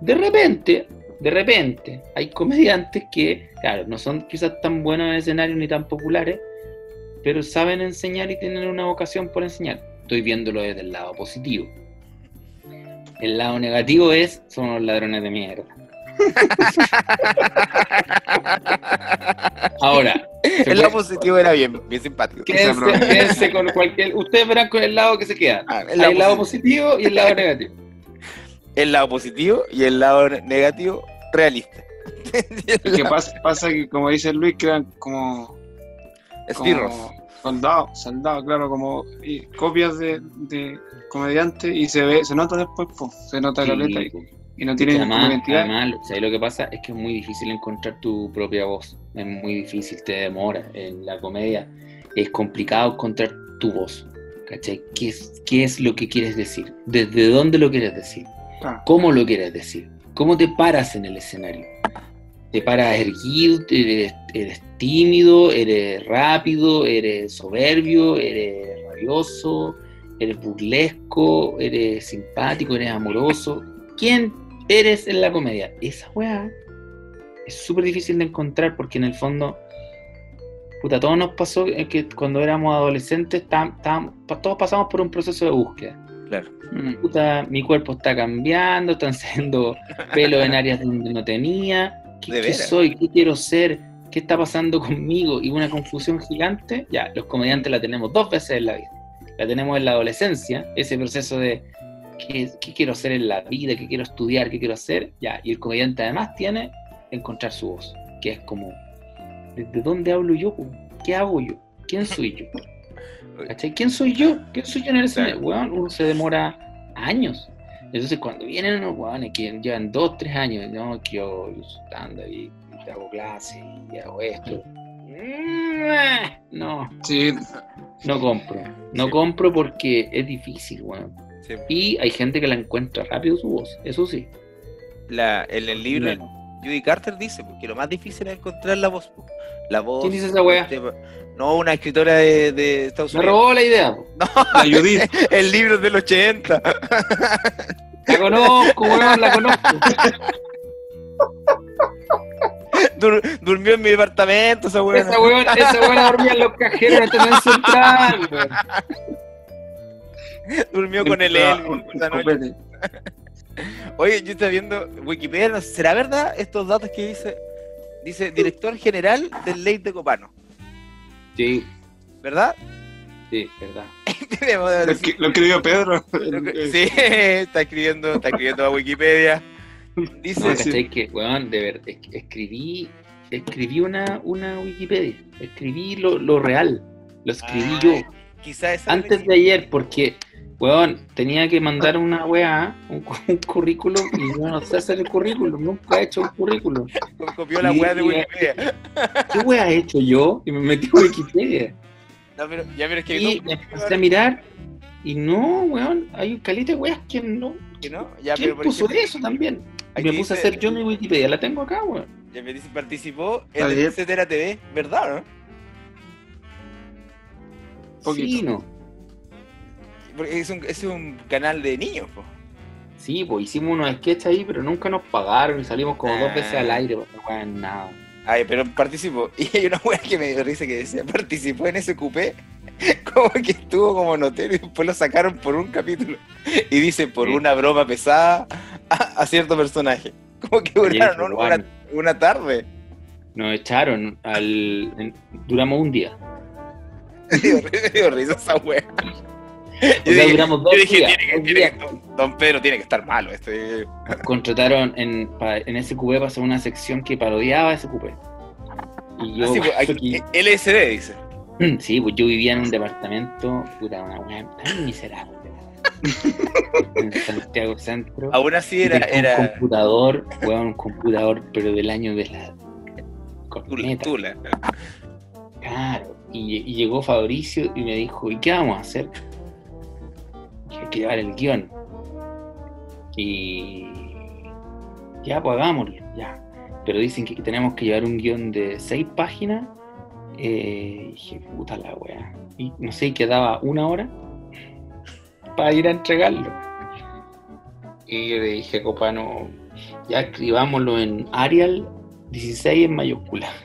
De repente, de repente, hay comediantes que, claro, no son quizás tan buenos en escenario ni tan populares, pero saben enseñar y tienen una vocación por enseñar. Estoy viéndolo desde el lado positivo. El lado negativo es, son los ladrones de mierda. Ahora, El lado positivo era bien, bien simpático. quédense, quédense con cualquier. Ustedes verán con el lado que se queda. Ah, el Hay lado el lado positivo. positivo y el lado negativo. El lado positivo y el lado negativo realista. que pasa, pasa que, como dice Luis, crean como, Esbirros. como soldados, soldados, claro, como y copias de, de comediantes y se ve, se nota después, po, se nota Sí, caleta y, po. Y no tienen además, identidad. además, ¿sabes lo que pasa? Es que es muy difícil encontrar tu propia voz. Es muy difícil, te demora. En la comedia es complicado encontrar tu voz. ¿Cachai? ¿Qué es, ¿Qué es lo que quieres decir? ¿Desde dónde lo quieres decir? Claro. ¿Cómo lo quieres decir? ¿Cómo te paras en el escenario? ¿Te paras erguido? ¿Eres, eres tímido? ¿Eres rápido? ¿Eres soberbio? ¿Eres rabioso? ¿Eres burlesco? ¿Eres simpático? ¿Eres amoroso? ¿Quién eres en la comedia? Esa weá es súper difícil de encontrar porque en el fondo, puta, todos nos pasó eh, que cuando éramos adolescentes, tam- tam- todos pasamos por un proceso de búsqueda Claro. Mm. puta, mi cuerpo está cambiando, están saliendo pelos en áreas donde no tenía. ¿Qué, ¿De qué soy? ¿Qué quiero ser? ¿Qué está pasando conmigo? Y una confusión gigante. Ya, los comediantes la tenemos dos veces en la vida. La tenemos en la adolescencia, ese proceso de qué, qué quiero hacer en la vida, qué quiero estudiar, qué quiero hacer. Ya, y el comediante además tiene encontrar su voz, que es como, ¿desde dónde hablo yo? ¿Qué hago yo? ¿Quién soy yo? ¿Cachai? ¿Quién soy yo? ¿Quién soy yo en el escenario? Weón, uno se demora años. Entonces cuando vienen unos weones que llevan dos, tres años, no, que yo stand y hago clases y hago esto. Mm, No, Sí, no compro. No Sí. compro porque es difícil, weón. Sí. Y hay gente que la encuentra rápido su voz, eso sí. La, en el libro de Judy Carter dice pues, que lo más difícil es encontrar la voz. pues. La voz. ¿Quién dice esa weá? No, una escritora de, de Estados Me Unidos. robó la idea, po. la Judith. El libro es del 80. La conozco, weón, la conozco. Dur- durmió en mi departamento esa weá. Esa weón, esa weón dormía en los cajeros estación central, weón. Durmió con el Elvis esa noche. Copete. Oye, yo estoy viendo Wikipedia, ¿será verdad estos datos que dice? Dice director general del Ley de Copano, Sí, ¿verdad? sí, verdad. Lo escribió Pedro. Sí, está escribiendo, está escribiendo a Wikipedia. Dice, No, sí. ¿cachai? Que, weón, de que escribí, escribí una, una Wikipedia. Escribí lo, lo real. Lo escribí Ah, yo. quizá esa Antes de ayer, porque, weón, tenía que mandar una weá, un, un currículum, y yo no sé hacer el currículum, nunca he hecho un currículum. copió la weá de sí, Wikipedia. ¿Qué weá he hecho yo? Y me metí en Wikipedia. No, pero, ya, pero es que Y no, me empecé a mirar, y no, weón, hay un calita de weas que no. que no, ya, ¿Quién pero por puso ejemplo, eso también? Y me puse a hacer yo mi Wikipedia, la tengo acá, weón. ya me dice participó en. Etcétera TV, ¿verdad o no? Poquito. Sí, no. Porque es un, es un canal de niños, po. Sí, pues hicimos unos sketches ahí, pero nunca nos pagaron y salimos como dos veces Ah. al aire, pues nada. Ay, pero participó. Y hay una weá que me dio risa que decía, participó en ese cupé, como que estuvo como notero y después lo sacaron por un capítulo. Y dice, por Sí. una broma pesada a, a cierto personaje. Como que duraron Jennifer una, una tarde. Nos echaron al. en- duramos un día. Me dio, me dio risa esa weá. O sea, duramos dos yo dije, días. tiene que, dos tiene días. que- don Pedro tiene que estar malo. Este. Contrataron en, en ese cupé para hacer una sección que parodiaba ese cupé. Y yo, Así, pues, aquí- aquí- LSD dice. sí, pues yo vivía en un departamento, puta, una weá tan miserable. en Santiago Centro. Aún así era. tenía era Un computador, weón, un computador, pero del año de la. corneta. tula. Claro. Y, y llegó Fabricio y me dijo, ¿y qué vamos a hacer? Llevar el guion. Y ya, pues hagámoslo, ya. Pero dicen que tenemos que llevar un guion de seis páginas. Eh, dije, puta la weá. Y no sé, quedaba una hora para ir a entregarlo. Y yo le dije, Copano, ya escribámoslo en Arial 16 en mayúscula.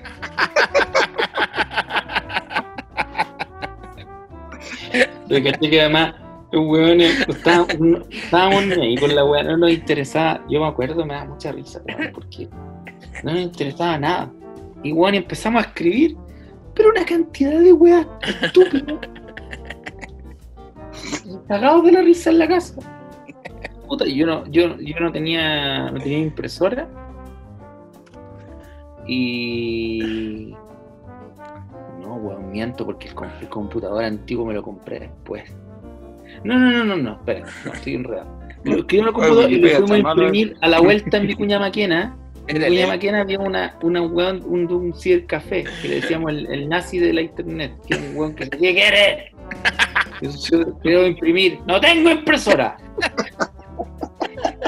Caché que además los hueones no estábamos, estábamos ahí con la hueá, no nos interesaba. Yo me acuerdo, me da mucha risa, weón, porque no nos interesaba nada. Y weón, empezamos a escribir, pero una cantidad de weas estúpidas. Cagados de la risa en la casa. Puta, y yo no, yo, yo no tenía, no tenía impresora. Y no, weón, miento porque el computador antiguo me lo compré después. No, no, no, no, no, espera, no, estoy enredado. Lo el computador y lo fuimos a imprimir a la vuelta en Vicuña Maquena. En Vicuña el- Maquena había una, una weón, un, un cibercafé que le decíamos el, el nazi de la internet, que es un weón que se ¿qué quiere? Yo quiero imprimir, no tengo impresora.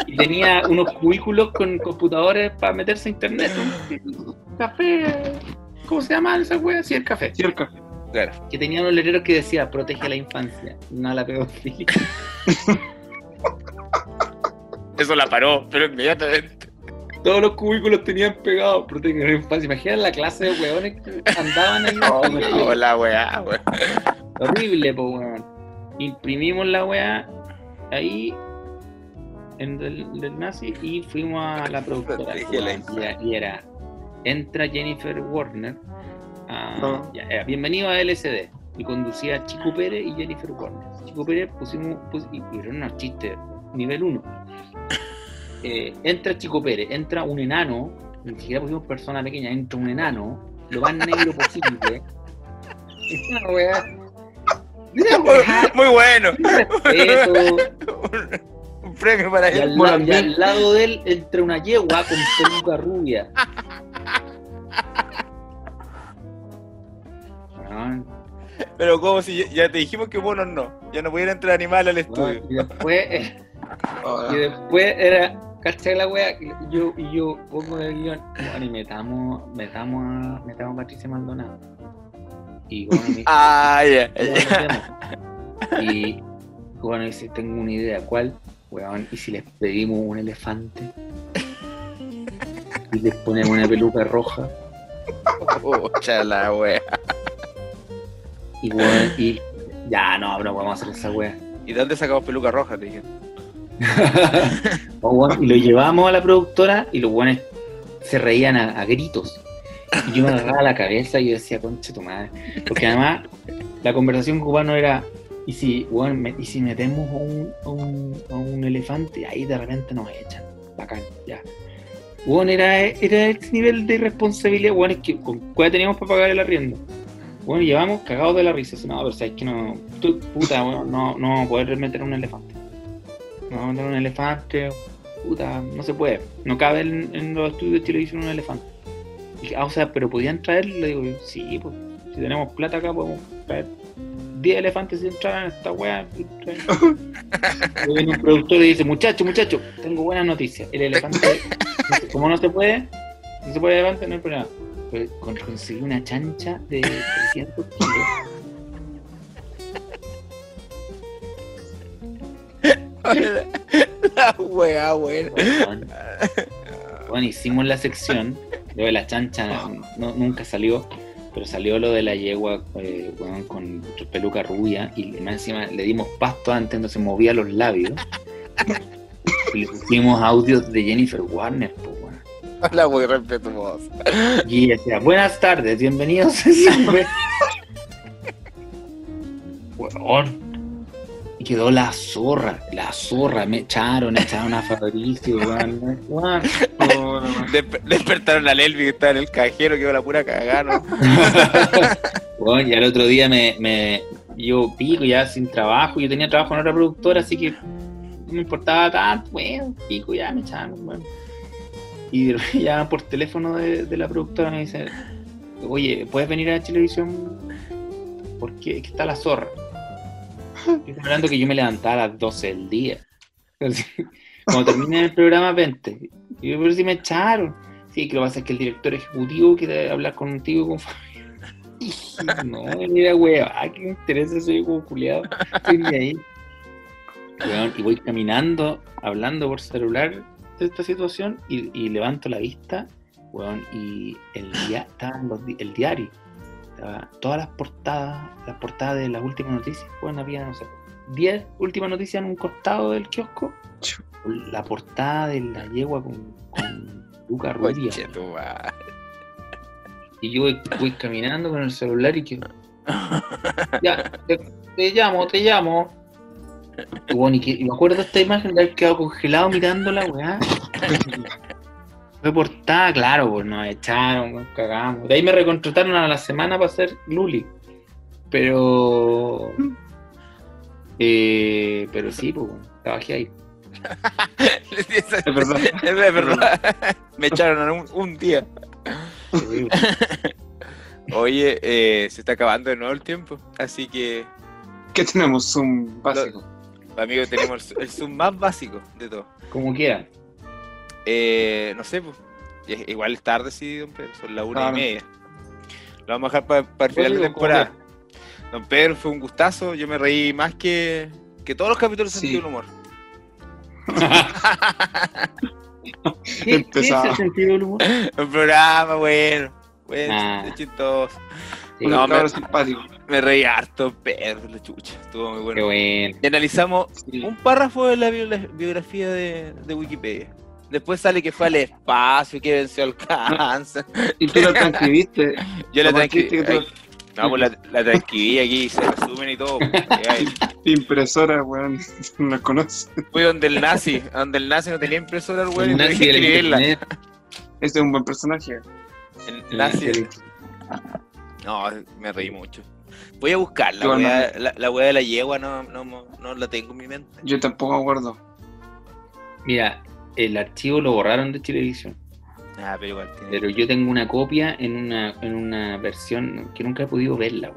Y tenía unos cubículos con computadores para meterse a internet. Un café, ¿cómo se llama esa wea? Sí, el café. Cerca. Claro. Que tenía unos letreros que decía, protege a la infancia, no a la pedofilia. Eso la paró, pero inmediatamente. Todos los cubículos tenían pegados, protege a la infancia. Imagina la clase de weones que andaban ahí. Oh, la weá, weón. Horrible, po, weón. Imprimimos la weá ahí en del, del nazi y fuimos a la productora. La y era, entra Jennifer Warner. A- No. ya, era, bienvenido a LSD. Y conducía Chico Pérez y Jennifer Warner. Chico Pérez pusimos, pus- y unos chistes, nivel 1. entra Chico Pérez, entra un enano, ni siquiera pusimos persona pequeña, entra un enano, lo más negro posible. Es una weá. Muy bueno. Un, premio para Y al, él. la- y al lado de él entra una yegua con peluca rubia. Pero como si ya, ya te dijimos que monos no. Ya no pudieran entrar animales al estudio. weón, y después, eh, Oh, y después era, ¿cachai la wea? Y yo, y yo pongo el guion, bueno, y metamos, metamos a, metamos a Patricia Maldonado. Y bueno, me dice, Ah, ya. ¿cómo lo ya. hacemos? Y bueno, dice, tengo una idea, ¿cuál? Weón, ¿y si les pedimos un elefante? Y les ponemos una peluca roja. Pucha la wea. Y weón, y ya no, pero vamos a hacer esa wea. ¿Y de dónde sacamos peluca roja? Te dije. Oh, weón, y lo llevamos a la productora y los buenos se reían a, a gritos. Y yo me agarraba la cabeza y yo decía, concha tu madre. Porque además la conversación cubana era, ¿y si, me- y si metemos a un, a, un, a un elefante? Ahí de repente nos echan. Bacán, ya. Weón, era, era ese nivel de responsabilidad, weón, es que con cuál teníamos para pagar el arriendo. Bueno, llevamos cagados de la risa. No, pero sabes que no. Tú, puta, weón, no, no vamos a poder meter un elefante. No vamos a meter un elefante. Puta, no se puede. No cabe en, en los estudios de televisión un elefante. Y ah, o sea, pero podían traer. Le digo, sí, pues. Si tenemos plata acá, podemos traer 10 elefantes si entraran en esta weá. Viene un productor y dice, muchacho, muchacho, tengo buenas noticias. El elefante, como no se puede, no se puede elefante, no hay problema. Conseguí una chancha de 300 kilos. La wea, buena. Bueno, bueno, hicimos la sección. Lo de la chancha no- nunca salió, pero salió lo de la yegua eh, weón, con peluca rubia y más encima le dimos pasto antes, entonces movía los labios. Y le pusimos audios de Jennifer Warner, pues, weón. La muy respetuosa. Y decía, buenas tardes, bienvenidos a. Weón. Y quedó la zorra, la zorra, me echaron, echaron a Fabricio, weón. Weón. Desper- despertaron a Lelvi que estaba en el cajero, quedó la pura cagada, ¿no? Bueno, y al otro día me, me yo pico ya sin trabajo, yo tenía trabajo en otra productora, así que no me importaba tanto, bueno, pico ya me echaban, bueno. Y llaman por teléfono de, de la productora me dice, oye, ¿puedes venir a Televisión? Porque es que está la zorra. Estoy hablando que yo me levantaba a las 12 del día. Cuando termine el programa, 20. Y yo, pero si me echaron. Sí, que lo que pasa es que el director ejecutivo quiere hablar contigo con no, mira, ¿a qué me interesa? Soy como culiado. Estoy ahí. Y voy caminando, hablando por celular de esta situación y, y levanto la vista, weón, y el día, estaban los el diario. Estaba todas las portadas, las portadas de las últimas noticias, weón, había, no sé, 10 últimas noticias en un costado del kiosco. La portada de la yegua con, con Luca Rubia. Y yo voy, voy caminando con el celular y que. Ya, te, te llamo, te llamo. Y bueno, y, que, y me acuerdo de esta imagen de haber quedado congelado mirando la weá. Fue portada, claro, pues nos echaron, nos cagamos. De ahí me recontrataron a la semana para hacer Luli. Pero. Eh, pero sí, pues, trabajé ahí. es Es verdad. Es verdad. Me echaron un, un día. Oye, eh, se está acabando de nuevo el tiempo. Así que, ¿Qué tenemos? Un básico. Amigos, tenemos el, Zoom más básico de todo. Como quieran. Eh, no sé, pues. Igual es tarde, sí, don Pedro. Son las una Claro. y media. Lo vamos a dejar para, el final de temporada. Don Pedro, fue un gustazo. Yo me reí más que, que todos los capítulos de Sí. Sentido del Humor. ¿Qué, ¿Qué es el sentido del humor? Un programa bueno. Bueno, Ah. chistoso. Sí, Un No, me- cabro simpático. Me reí harto, Pedro, la chucha. Estuvo muy Qué bueno. bueno. Y analizamos Sí. un párrafo de la biografía de, de Wikipedia. Después sale que fue al espacio, que venció al cáncer. Y tú lo transcribiste. Yo la transcribí. No, pues la, la transcribí aquí, se resumen y todo. pues. Impresora, weón. No la conoces. Fui donde el nazi, donde el nazi no tenía impresora, el weón, y El nazi escribirla. Ese es un buen personaje. El el nazi. del- No, me reí mucho. Voy a buscar la no. la, la weá de la yegua, no, no, no la tengo en mi mente. Yo tampoco me acuerdo. Mira, el archivo lo borraron de televisión. Ah, pero igual tiene. Pero yo tengo una copia en una, en una versión que nunca he podido verla.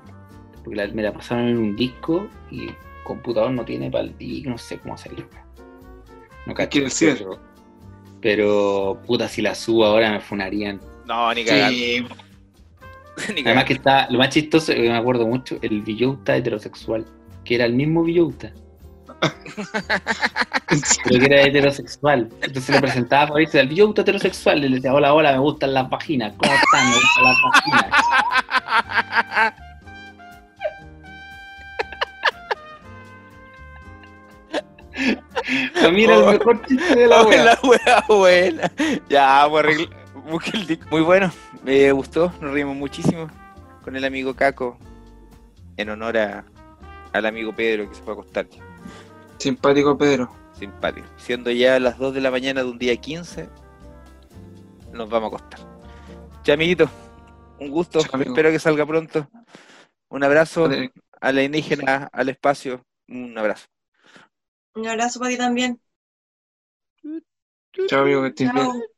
Porque la- me la pasaron en un disco y el computador no tiene para el disco, no sé cómo hacerlo. No cacho, decir. pero, pero, puta, si la subo ahora me funarían. No, ni cagando. Sí, Además que está, lo más chistoso, que me acuerdo mucho, el Villouta heterosexual, que era el mismo Villouta, pero que era heterosexual. Entonces le presentaba a Fabricio el Villouta heterosexual, y le decía, hola, hola, me gustan las vaginas, ¿cómo están? Me gustan las vaginas. Mí era el mejor chiste de la Oh, wea. la wea buena. Ya, pues arregl- busqué el disco. Muy bueno, me gustó, nos reímos muchísimo con el amigo Caco en honor a, al amigo Pedro que se fue a acostar. simpático Pedro. Simpático. Siendo ya las 2 de la mañana de un día 15, nos vamos a acostar. Ya, amiguito, un gusto. Espero que salga pronto. Un abrazo Vale, a la indígena, al espacio. Un abrazo. Un abrazo para ti también. Chao, amigo, que estés bien. Chao.